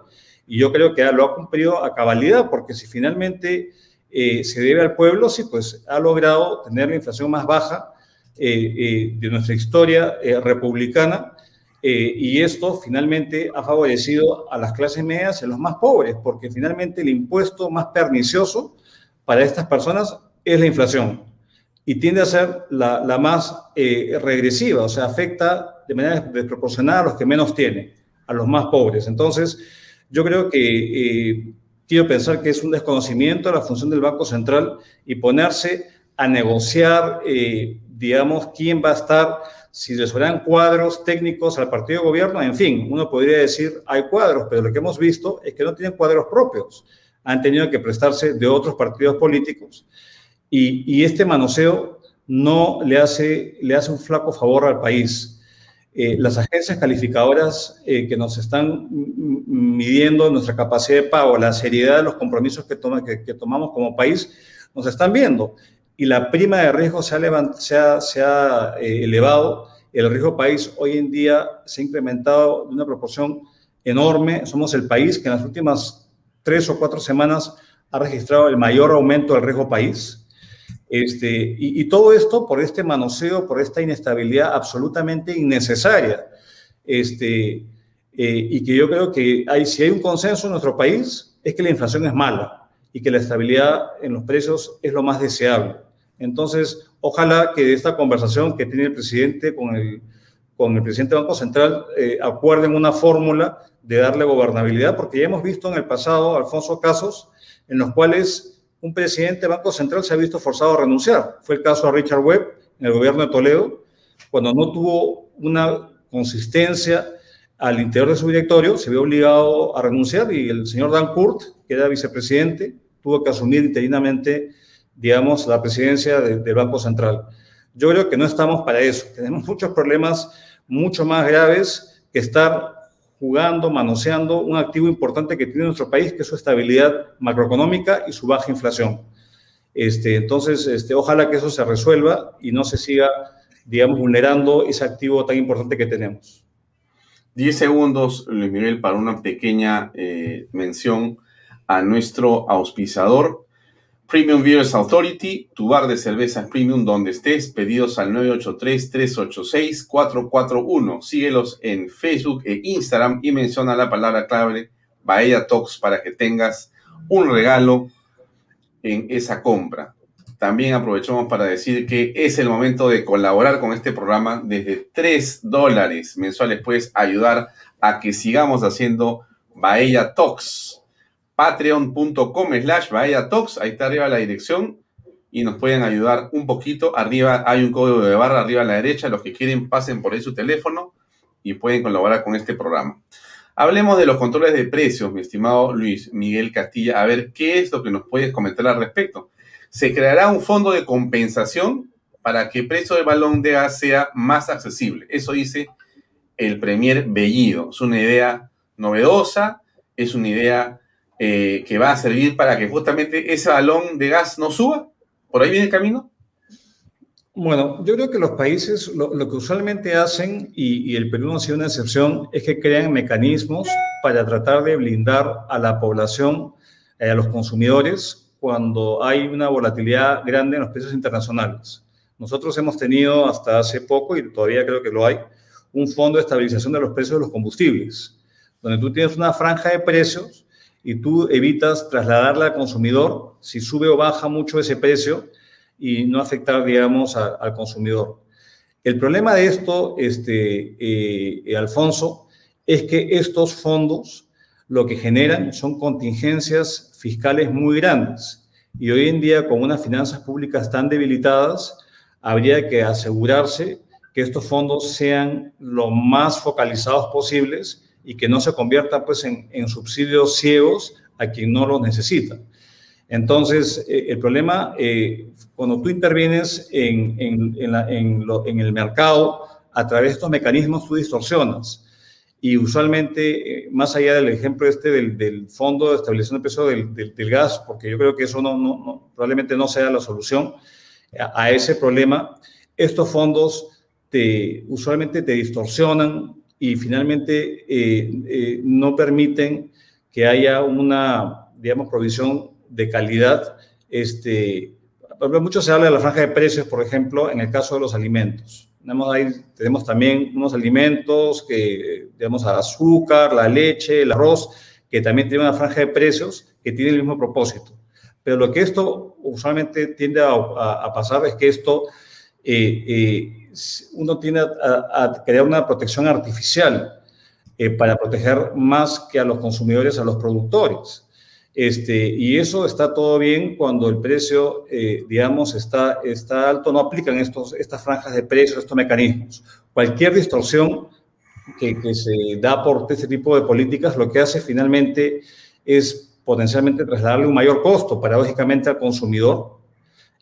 [SPEAKER 2] y yo creo que lo ha cumplido a cabalidad, porque si finalmente eh, se debe al pueblo, sí, pues ha logrado tener la inflación más baja eh, eh, de nuestra historia republicana. y esto finalmente ha favorecido a las clases medias y a los más pobres, porque finalmente el impuesto más pernicioso para estas personas es la inflación y tiende a ser la, más regresiva, o sea, afecta de manera desproporcionada a los que menos tienen, a los más pobres. Entonces, yo creo que eh, quiero pensar que es un desconocimiento de la función del Banco Central y ponerse a negociar, eh, digamos, quién va a estar, si les serán cuadros técnicos al partido de gobierno, en fin, uno podría decir hay cuadros, pero lo que hemos visto es que no tienen cuadros propios, han tenido que prestarse de otros partidos políticos y, y este manoseo no le hace, le hace un flaco favor al país. Eh, las agencias calificadoras eh, que nos están midiendo nuestra capacidad de pago, la seriedad de los compromisos que, toma, que, tomamos como país, nos están viendo. Y la prima de riesgo se ha, se ha, se ha eh, elevado. El riesgo país hoy en día se ha incrementado de una proporción enorme. Somos el país que en las últimas tres o cuatro semanas ha registrado el mayor aumento del riesgo país. Este, y, todo esto por este manoseo, por esta inestabilidad absolutamente innecesaria. Este, eh, y que yo creo que si hay un consenso en nuestro país, es que la inflación es mala y que la estabilidad en los precios es lo más deseable. Entonces, ojalá que esta conversación que tiene el presidente con el, con el presidente del Banco Central eh, acuerden una fórmula de darle gobernabilidad, porque ya hemos visto en el pasado, Alfonso, casos en los cuales un presidente del Banco Central se ha visto forzado a renunciar. Fue el caso de Richard Webb en el gobierno de Toledo, cuando no tuvo una consistencia al interior de su directorio, se vio obligado a renunciar y el señor Dan Kurt, que era vicepresidente, tuvo que asumir interinamente, digamos, la presidencia del Banco Central. Yo creo que no estamos para eso. Tenemos muchos problemas mucho más graves que estar jugando, manoseando un activo importante que tiene nuestro país, que es su estabilidad macroeconómica y su baja inflación. Este, entonces, este, ojalá que eso se resuelva y no se siga, digamos, vulnerando ese activo tan importante que tenemos.
[SPEAKER 1] Diez segundos, Luis Miguel, para una pequeña eh, mención a nuestro auspiciador, Premium Beers Authority, tu bar de cervezas premium donde estés, pedidos al 983-386-441. Síguelos en Facebook e Instagram y menciona la palabra clave Bahía Talks para que tengas un regalo en esa compra. También aprovechamos para decir que es el momento de colaborar con este programa desde 3 dólares mensuales. Puedes ayudar a que sigamos haciendo Bahía Talks patreon.com slash Talks, ahí está arriba la dirección y nos pueden ayudar un poquito. Arriba hay un código de barra, arriba a la derecha, los que quieren pasen por ahí su teléfono y pueden colaborar con este programa. Hablemos de los controles de precios, mi estimado Luis Miguel Castilla. A ver, ¿qué es lo que nos puedes comentar al respecto? Se creará un fondo de compensación para que el precio del balón de gas sea más accesible. Eso dice el Premier Bellido. Es una idea novedosa, es una idea eh, que va a servir para que justamente ese balón de gas no suba? ¿Por ahí viene el camino?
[SPEAKER 2] Bueno, yo creo que los países lo, que usualmente hacen, y, el Perú no ha sido una excepción, es que crean mecanismos para tratar de blindar a la población, eh, a los consumidores, cuando hay una volatilidad grande en los precios internacionales. Nosotros hemos tenido hasta hace poco, y todavía creo que lo hay, un fondo de estabilización de los precios de los combustibles, donde tú tienes una franja de precios y tú evitas trasladarla al consumidor si sube o baja mucho ese precio y no afectar, digamos, al consumidor. El problema de esto, este, eh, Alfonso, es que estos fondos lo que generan son contingencias fiscales muy grandes. Y hoy en día, con unas finanzas públicas tan debilitadas, habría que asegurarse que estos fondos sean lo más focalizados posibles y que no se conviertan pues en, subsidios ciegos a quien no los necesita. Entonces, eh, el problema, eh, cuando tú intervienes en, en, el mercado a través de estos mecanismos, tú distorsionas. Y usualmente, eh, más allá del ejemplo este del, Fondo de Estabilización del Precio del, Gas, porque yo creo que eso no, no, probablemente no sea la solución a, a, ese problema, estos fondos te, usualmente te distorsionan y finalmente eh, eh, no permiten que haya una, digamos, provisión de calidad. Este, mucho se habla de la franja de precios, por ejemplo, en el caso de los alimentos. Tenemos, ahí, tenemos también unos alimentos que, digamos, azúcar, la leche, el arroz, que también tienen una franja de precios que tiene el mismo propósito. Pero lo que esto usualmente tiende a, pasar es que esto eh, uno tiene a, crear una protección artificial eh, para proteger más que a los consumidores, a los productores. Este, y eso está todo bien cuando el precio, eh, digamos, está, está alto, no aplican estos, estas franjas de precios, estos mecanismos. Cualquier distorsión que, que se da por este tipo de políticas lo que hace finalmente es potencialmente trasladarle un mayor costo, paradójicamente, al consumidor,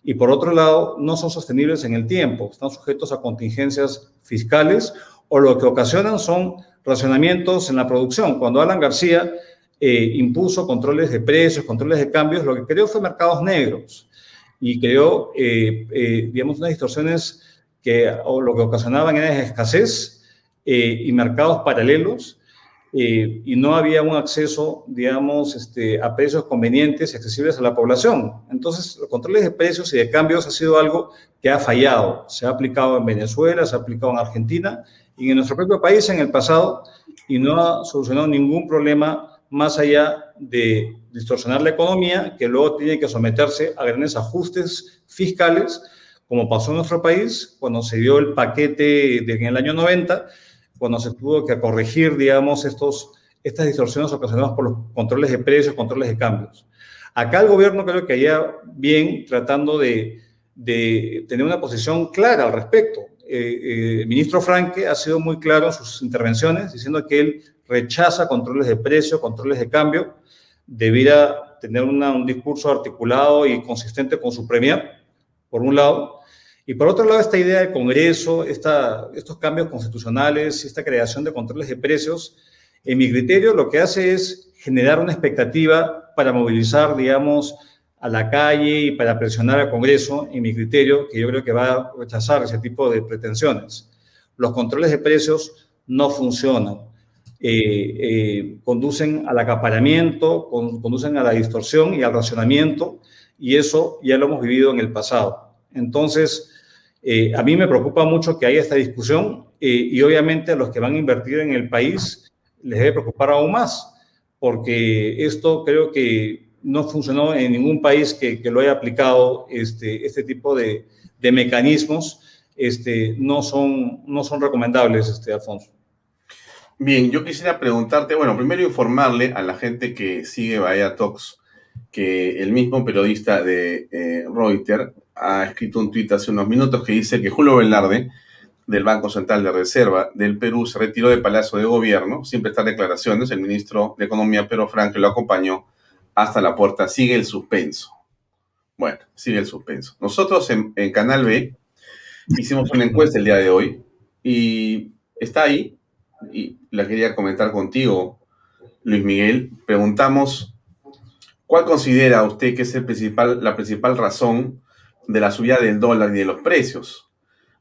[SPEAKER 2] y por otro lado no son sostenibles en el tiempo, están sujetos a contingencias fiscales o lo que ocasionan son racionamientos en la producción. Cuando Alan García eh, impuso controles de precios, controles de cambios, lo que creó fue mercados negros y creó, eh, eh, digamos, unas distorsiones que o lo que ocasionaban era escasez y mercados paralelos eh, y no había un acceso, digamos, este, a precios convenientes y accesibles a la población. Entonces, los controles de precios y de cambios ha sido algo que ha fallado. Se ha aplicado en Venezuela, se ha aplicado en Argentina y en nuestro propio país en el pasado y no ha solucionado ningún problema más allá de distorsionar la economía, que luego tiene que someterse a grandes ajustes fiscales, como pasó en nuestro país cuando se dio el paquete de, en el año 90 cuando se tuvo que corregir, digamos, estos, estas distorsiones ocasionadas por los controles de precios, controles de cambios. Acá el gobierno creo que haya bien tratando de, de tener una posición clara al respecto. Eh, eh, el ministro Franque ha sido muy claro en sus intervenciones, diciendo que él rechaza controles de precio, controles de cambio, debiera tener un discurso articulado y consistente con su premier, por un lado, y por otro lado, esta idea de Congreso, esta, estos cambios constitucionales, esta creación de controles de precios, En mi criterio, lo que hace es generar una expectativa para movilizar, digamos, a la calle y para presionar al Congreso, en mi criterio, que yo creo que va a rechazar ese tipo de pretensiones. Los controles de precios no funcionan. Eh, eh, conducen al acaparamiento, conducen a la distorsión y al racionamiento, y eso ya lo hemos vivido en el pasado. Entonces, eh, a mí me preocupa mucho que haya esta discusión y obviamente a los que van a invertir en el país les debe preocupar aún más, porque esto creo que no funcionó en ningún país que, lo haya aplicado este, este tipo de, de mecanismos, este, no, son, no son recomendables, este, Alfonso.
[SPEAKER 1] Bien, yo quisiera preguntarte, bueno, primero informarle a la gente que sigue Bahía Talks que el mismo periodista de eh, Reuters ha escrito un tuit hace unos minutos que dice que Julio Velarde, del Banco Central de Reserva del Perú, se retiró del Palacio de Gobierno sin prestar declaraciones. El ministro de Economía, Pedro Frank, lo acompañó hasta la puerta. Sigue el suspenso. Bueno, sigue el suspenso. Nosotros en Canal B hicimos una encuesta el día de hoy y está ahí y la quería comentar contigo, Luis Miguel. Preguntamos, ¿cuál considera usted que es el principal, la principal razón de la subida del dólar y de los precios?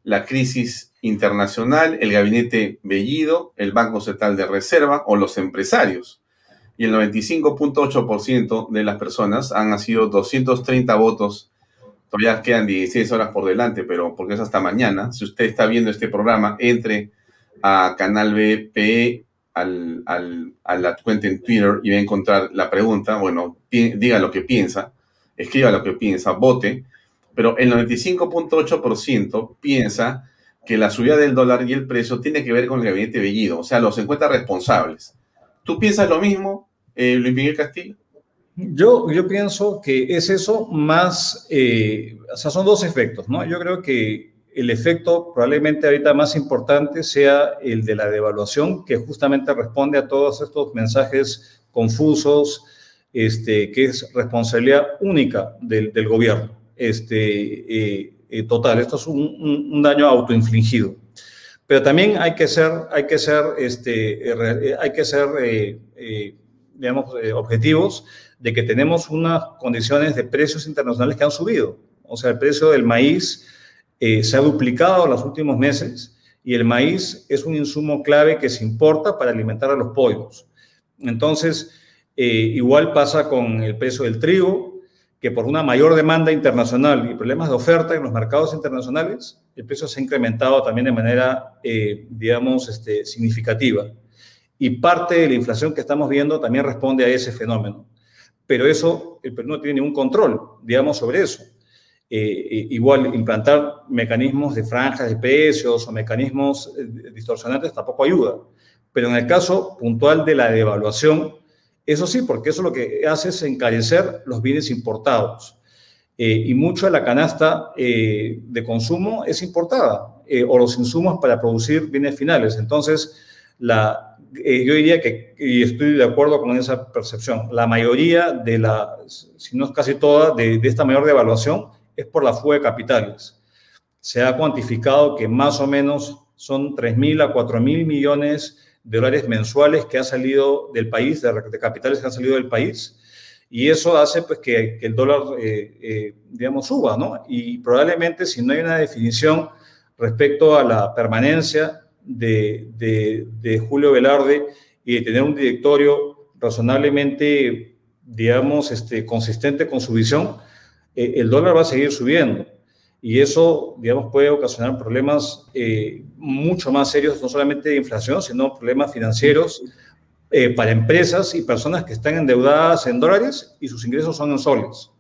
[SPEAKER 1] ¿La crisis internacional, el gabinete Bellido, el Banco Central de Reserva o los empresarios? Y el 95.8% de las personas han sido 230 votos todavía quedan 16 horas por delante, pero porque es hasta mañana. Si usted está viendo este programa, entre a Canal BP, al, a la cuenta en Twitter y va a encontrar la pregunta. Bueno, diga lo que piensa, escriba lo que piensa, vote. Pero el 95.8% piensa que la subida del dólar y el precio tiene que ver con el gabinete Bellido, o sea, los encuentra responsables. ¿Tú piensas lo mismo, eh, Luis Miguel Castillo?
[SPEAKER 2] Yo, yo pienso que es eso más, eh, o sea, son dos efectos, ¿no? Yo creo que el efecto probablemente ahorita más importante sea el de la devaluación, que justamente responde a todos estos mensajes confusos, este, que es responsabilidad única del, del gobierno. Este, eh, eh, total, esto es un, un, daño autoinfligido. Pero también hay que ser, hay que ser, este, eh, hay que ser digamos, objetivos de que tenemos unas condiciones de precios internacionales que han subido. O sea, el precio del maíz se ha duplicado en los últimos meses y el maíz es un insumo clave que se importa para alimentar a los pollos. Entonces, igual pasa con el precio del trigo, que por una mayor demanda internacional y problemas de oferta en los mercados internacionales, el precio se ha incrementado también de manera, eh, digamos, este, significativa. Y parte de la inflación que estamos viendo también responde a ese fenómeno. Pero eso, el Perú no tiene ningún control, digamos, sobre eso. Eh, eh, igual implantar mecanismos de franjas de precios o mecanismos eh, distorsionantes tampoco ayuda. Pero en el caso puntual de la devaluación, eso sí, porque eso lo que hace es encarecer los bienes importados. y mucho de la canasta de consumo es importada, o los insumos para producir bienes finales. Entonces, la, yo diría que, y estoy de acuerdo con esa percepción, la mayoría de la, si no es casi toda, de, de esta mayor devaluación es por la fuga de capitales. Se ha cuantificado que más o menos son 3.000 a 4.000 millones de dólares mensuales que ha salido del país, de, capitales que han salido del país, y eso hace pues, que, el dólar, eh, eh, digamos, suba, ¿no? Y probablemente si no hay una definición respecto a la permanencia de, de Julio Velarde y de tener un directorio razonablemente, digamos, este, consistente con su visión, eh, el dólar va a seguir subiendo. Y eso, digamos, puede ocasionar problemas eh, mucho más serios, no solamente de inflación, sino problemas financieros eh, para empresas y personas que están endeudadas en dólares y sus ingresos son en soles.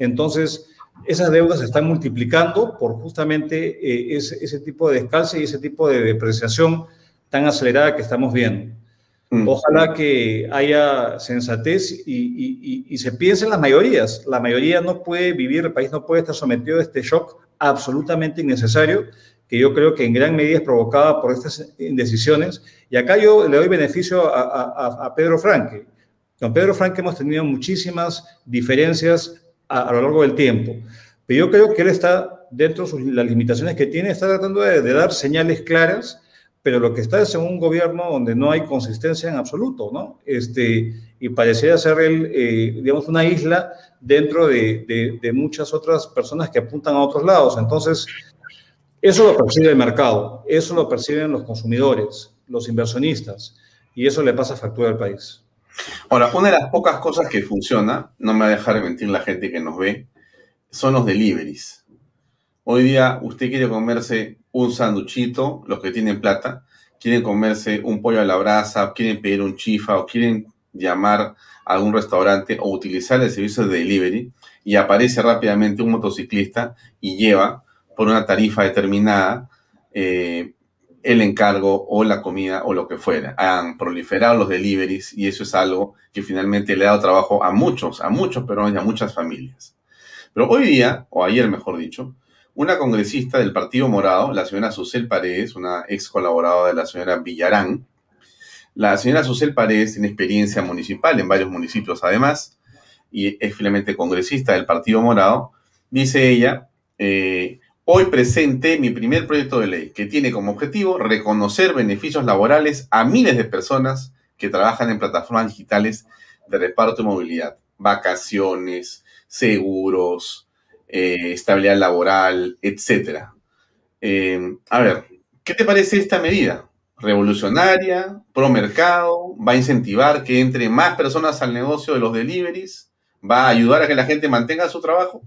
[SPEAKER 2] Entonces, esas deudas se están multiplicando por justamente ese, ese, tipo de descalce y ese tipo de depreciación tan acelerada que estamos viendo. Mm. Ojalá que haya sensatez y, se piense en las mayorías. La mayoría no puede vivir, el país no puede estar sometido a este shock absolutamente innecesario, que yo creo que en gran medida es provocada por estas indecisiones. Y acá yo le doy beneficio a, Pedro Franque. Con Pedro Franque hemos tenido muchísimas diferencias a, lo largo del tiempo. Pero yo creo que él está, dentro de las limitaciones que tiene, está tratando de dar señales claras pero lo que está es en un gobierno donde no hay consistencia en absoluto, ¿no? Este, y parecería ser, el, eh, digamos, una isla dentro de, muchas otras personas que apuntan a otros lados. Entonces, eso lo percibe el mercado, eso lo perciben los consumidores, los inversionistas, y eso le pasa factura al país.
[SPEAKER 1] Ahora, una de las pocas cosas que funciona, no me va a dejar de mentir la gente que nos ve, son los deliveries. Hoy día usted quiere comerse un sanduchito, los que tienen plata, quieren comerse un pollo a la brasa, quieren pedir un chifa o quieren llamar a algún restaurante o utilizar el servicio de delivery y aparece rápidamente un motociclista y lleva por una tarifa determinada eh, el encargo o la comida o lo que fuera. Han proliferado los deliveries y eso es algo que finalmente le ha dado trabajo a muchos, a muchos peruanos y a muchas familias. Pero hoy día, o ayer mejor dicho, una congresista del Partido Morado, la señora Susel Paredes, una ex colaboradora de la señora Villarán. La señora Susel Paredes tiene experiencia municipal en varios municipios además, y es finalmente congresista del Partido Morado. Dice ella, eh, hoy presente mi primer proyecto de ley que tiene como objetivo reconocer beneficios laborales a miles de personas que trabajan en plataformas digitales de reparto de movilidad, vacaciones, seguros, eh, estabilidad laboral, etcétera. Eh, a ver, ¿qué te parece esta medida? ¿Revolucionaria? ¿Pro mercado? ¿Va a incentivar que entre más personas al negocio de los deliveries? ¿Va a ayudar a que la gente mantenga su trabajo?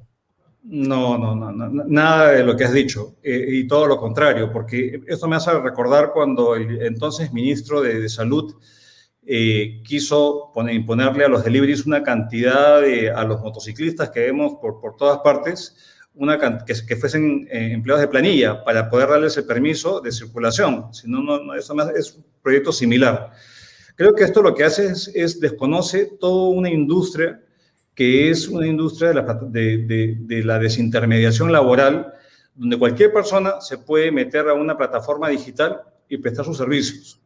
[SPEAKER 2] No, no, no, nada de lo que has dicho, eh, y todo lo contrario, porque esto me hace recordar cuando el entonces ministro de Salud eh, quiso poner, imponerle a los deliveries una cantidad de, a los motociclistas que vemos por, por todas partes, una, que, que fuesen eh, empleados de planilla para poder darles el permiso de circulación. Si no, no, eso es un proyecto similar. Creo que esto lo que hace es, desconoce toda una industria que es una industria de la, de, de, de la desintermediación laboral, donde cualquier persona se puede meter a una plataforma digital y prestar sus servicios.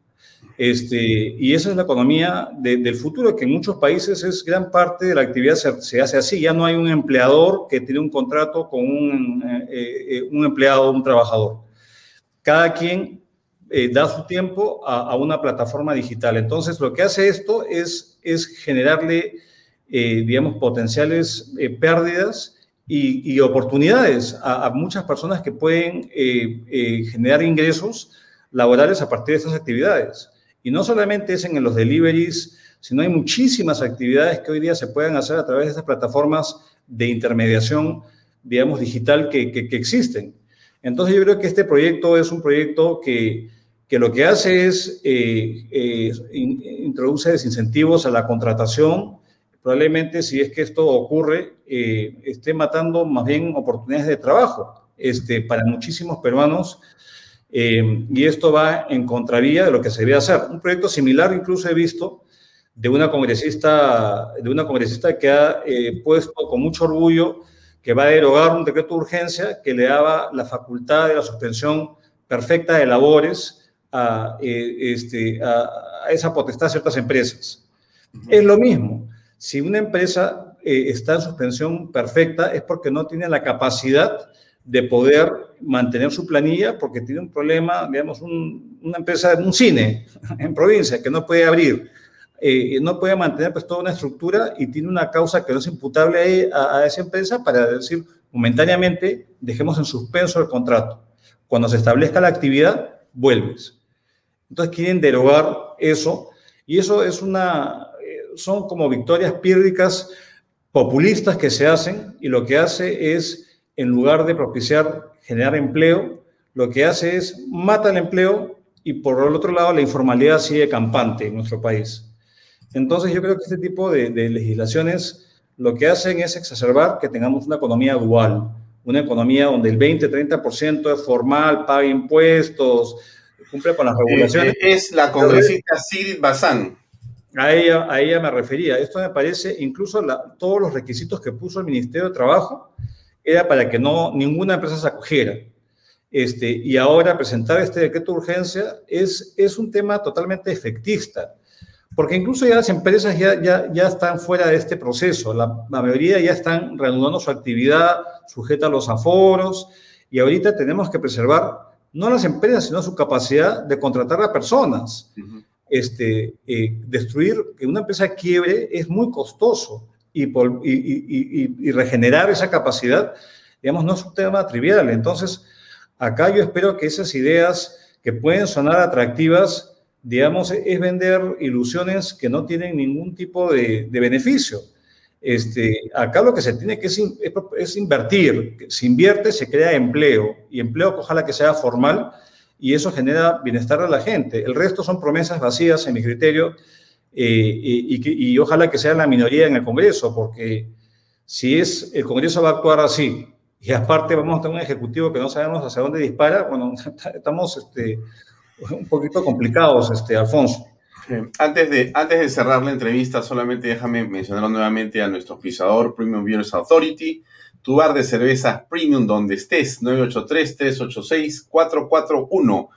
[SPEAKER 2] Este, y esa es la economía del futuro, que en muchos países es gran parte de la actividad se, hace así. Ya no hay un empleador que tiene un contrato con un, eh, eh, un empleado un trabajador. Cada quien eh, da su tiempo a, una plataforma digital. Entonces, lo que hace esto es, generarle, digamos, potenciales pérdidas y, y oportunidades a, a, muchas personas que pueden generar ingresos laborales a partir de estas actividades. Y no solamente es en los deliveries, sino hay muchísimas actividades que hoy día se pueden hacer a través de estas plataformas de intermediación, digamos, digital que, que, existen. Entonces yo creo que este proyecto es un proyecto que, que lo que hace es eh, eh, introduce desincentivos a la contratación. Probablemente si es que esto ocurre, eh, esté matando más bien oportunidades de trabajo este, para muchísimos peruanos eh, y esto va en contravía de lo que se debe hacer. Un proyecto similar incluso he visto de una congresista, de una congresista que ha eh, puesto con mucho orgullo que va a derogar un decreto de urgencia que le daba la facultad de la suspensión perfecta de labores a, eh, este, a, esa potestad de ciertas empresas. Es lo mismo. Si una empresa está en suspensión perfecta es porque no tiene la capacidad de poder mantener su planilla porque tiene un problema, digamos, una empresa, un cine en provincia que no puede abrir, eh, no puede mantener pues toda una estructura y tiene una causa que no es imputable a, a, esa empresa para decir momentáneamente dejemos en suspenso el contrato. Cuando se establezca la actividad, vuelves. Entonces quieren derogar eso y eso es una, eh, son como victorias pírricas populistas que se hacen y lo que hace es en lugar de propiciar generar empleo, lo que hace es mata el empleo y por el otro lado la informalidad sigue campante en nuestro país. Entonces yo creo que este tipo de, legislaciones lo que hacen es exacerbar que tengamos una economía dual, una economía donde el 20-30% es formal, paga impuestos, cumple con las regulaciones.
[SPEAKER 1] Eh, es la congresista Sirit Bazán.
[SPEAKER 2] A ella, a ella me refería. Esto me parece, incluso todos los requisitos que puso el Ministerio de Trabajo, era para que no ninguna empresa se acogiera. Este, y ahora presentar este decreto de urgencia es, es un tema totalmente efectista, porque incluso ya las empresas ya, ya, ya están fuera de este proceso, la, la mayoría ya están reanudando su actividad sujeta a los aforos, y ahorita tenemos que preservar no las empresas, sino su capacidad de contratar a personas. este, eh, destruir que una empresa quiebre es muy costoso y, y, regenerar esa capacidad, digamos, no es un tema trivial. Entonces, acá yo espero que esas ideas que pueden sonar atractivas, digamos, es vender ilusiones que no tienen ningún tipo de, de beneficio. Este, acá lo que se tiene que es, es, invertir. Se invierte, se crea empleo y empleo ojalá que sea formal y eso genera bienestar a la gente. El resto son promesas vacías en mi criterio eh, y, y, ojalá que sea la minoría en el Congreso porque si es el Congreso va a actuar así y aparte vamos a tener un ejecutivo que no sabemos hacia dónde dispara, bueno, estamos este, un poquito complicados, este, Alfonso.
[SPEAKER 1] Antes de, antes de cerrar la entrevista, solamente déjame mencionar nuevamente a nuestro pisador Premium Beers Authority, tu bar de cervezas premium donde estés, 983-386-441.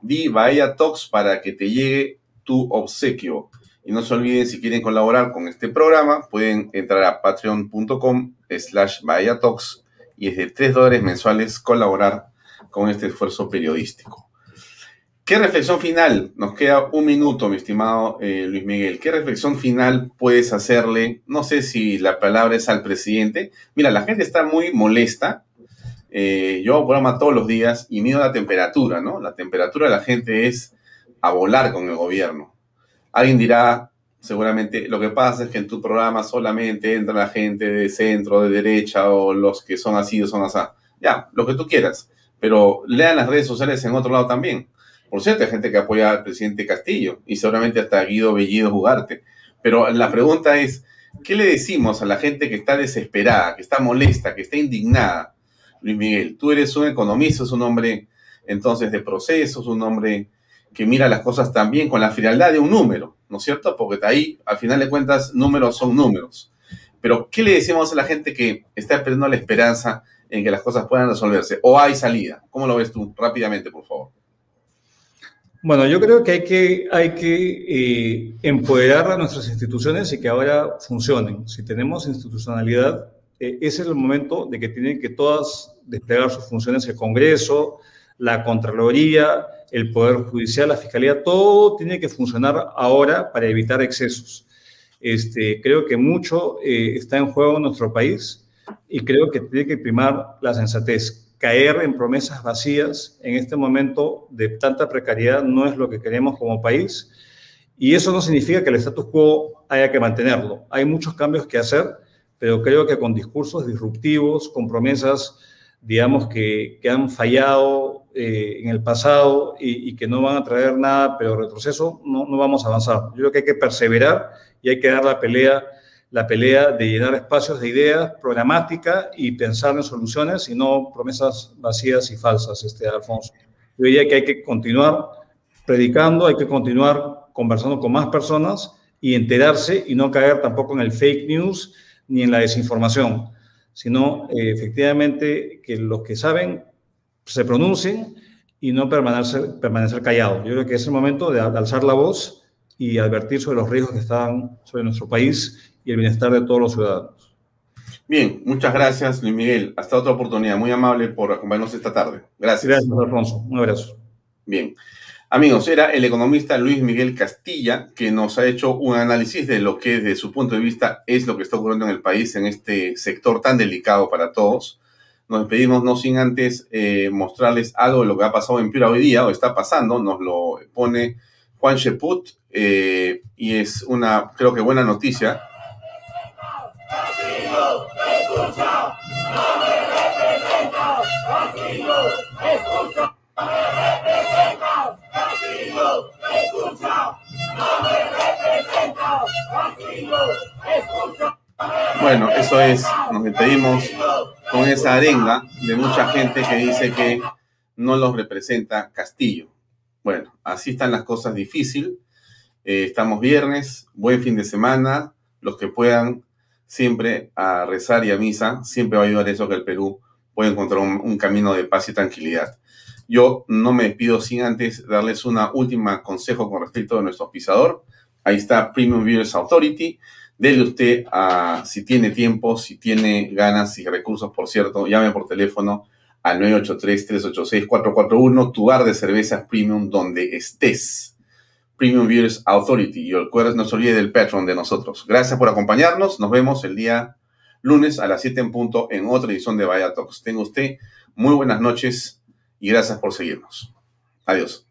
[SPEAKER 1] Di Bahía Talks para que te llegue tu obsequio. Y no se olviden, si quieren colaborar con este programa, pueden entrar a patreon.com slash Talks y es de 3 dólares mensuales colaborar con este esfuerzo periodístico. ¿Qué reflexión final? Nos queda un minuto, mi estimado eh, Luis Miguel. ¿Qué reflexión final puedes hacerle? No sé si la palabra es al presidente. Mira, la gente está muy molesta. Eh, yo hago programa todos los días y mido la temperatura, ¿no? La temperatura de la gente es a volar con el gobierno. Alguien dirá, seguramente, lo que pasa es que en tu programa solamente entra la gente de centro, de derecha o los que son así o son así. Ya, lo que tú quieras. Pero lean las redes sociales en otro lado también por cierto, hay gente que apoya al presidente Castillo y seguramente hasta Guido Bellido Jugarte. Pero la pregunta es, ¿qué le decimos a la gente que está desesperada, que está molesta, que está indignada? Luis Miguel, tú eres un economista, es un hombre entonces de procesos, un hombre que mira las cosas también con la frialdad de un número, ¿no es cierto? Porque ahí, al final de cuentas, números son números. Pero, ¿qué le decimos a la gente que está perdiendo la esperanza en que las cosas puedan resolverse? ¿O hay salida? ¿Cómo lo ves tú? Rápidamente, por favor.
[SPEAKER 2] Bueno, yo creo que hay que, hay que eh, empoderar a nuestras instituciones y que ahora funcionen. Si tenemos institucionalidad, eh, ese es el momento de que tienen que todas desplegar sus funciones, el Congreso, la Contraloría, el Poder Judicial, la Fiscalía, todo tiene que funcionar ahora para evitar excesos. Este, creo que mucho eh, está en juego en nuestro país y creo que tiene que primar la sensatez caer en promesas vacías en este momento de tanta precariedad no es lo que queremos como país. Y eso no significa que el status quo haya que mantenerlo. Hay muchos cambios que hacer, pero creo que con discursos disruptivos, con promesas, digamos, que, que han fallado eh, en el pasado y, y, que no van a traer nada, pero retroceso, no, no vamos a avanzar. Yo creo que hay que perseverar y hay que dar la pelea la pelea de llenar espacios de ideas programática y pensar en soluciones y no promesas vacías y falsas, este, Alfonso. Yo diría que hay que continuar predicando, hay que continuar conversando con más personas y enterarse y no caer tampoco en el fake news ni en la desinformación, sino eh, efectivamente que los que saben se pronuncien y no permanecer, permanecer callados. Yo creo que es el momento de alzar la voz y advertir sobre los riesgos que están sobre nuestro país y el bienestar de todos los ciudadanos.
[SPEAKER 1] Bien, muchas gracias, Luis Miguel. Hasta otra oportunidad. Muy amable por acompañarnos esta tarde. Gracias.
[SPEAKER 2] Gracias, Alfonso. Un abrazo.
[SPEAKER 1] Bien. Amigos, era el economista Luis Miguel Castilla que nos ha hecho un análisis de lo que desde su punto de vista es lo que está ocurriendo en el país en este sector tan delicado para todos. Nos despedimos no sin antes eh, mostrarles algo de lo que ha pasado en Piura hoy día o está pasando. Nos lo pone Juan Sheput eh, y es una, creo que buena noticia bueno, eso es, nos despedimos con esa arenga de mucha gente que dice que no los representa Castillo. Bueno, así están las cosas difícil. Eh, estamos viernes, buen fin de semana. Los que puedan siempre a rezar y a misa, siempre va a ayudar eso que el Perú pueda encontrar un, camino de paz y tranquilidad. Yo no me despido sin antes darles una última consejo con respecto a nuestro pisador. Ahí está Premium Viewers Authority. Dele usted a, si tiene tiempo, si tiene ganas y recursos, por cierto, llame por teléfono al 983-386-441, tu bar de cervezas premium donde estés. Premium Beers Authority. Y no se olvide del Patreon de nosotros. Gracias por acompañarnos. Nos vemos el día lunes a las 7 en punto en otra edición de Vaya Talks. Tenga usted muy buenas noches y gracias por seguirnos. Adiós.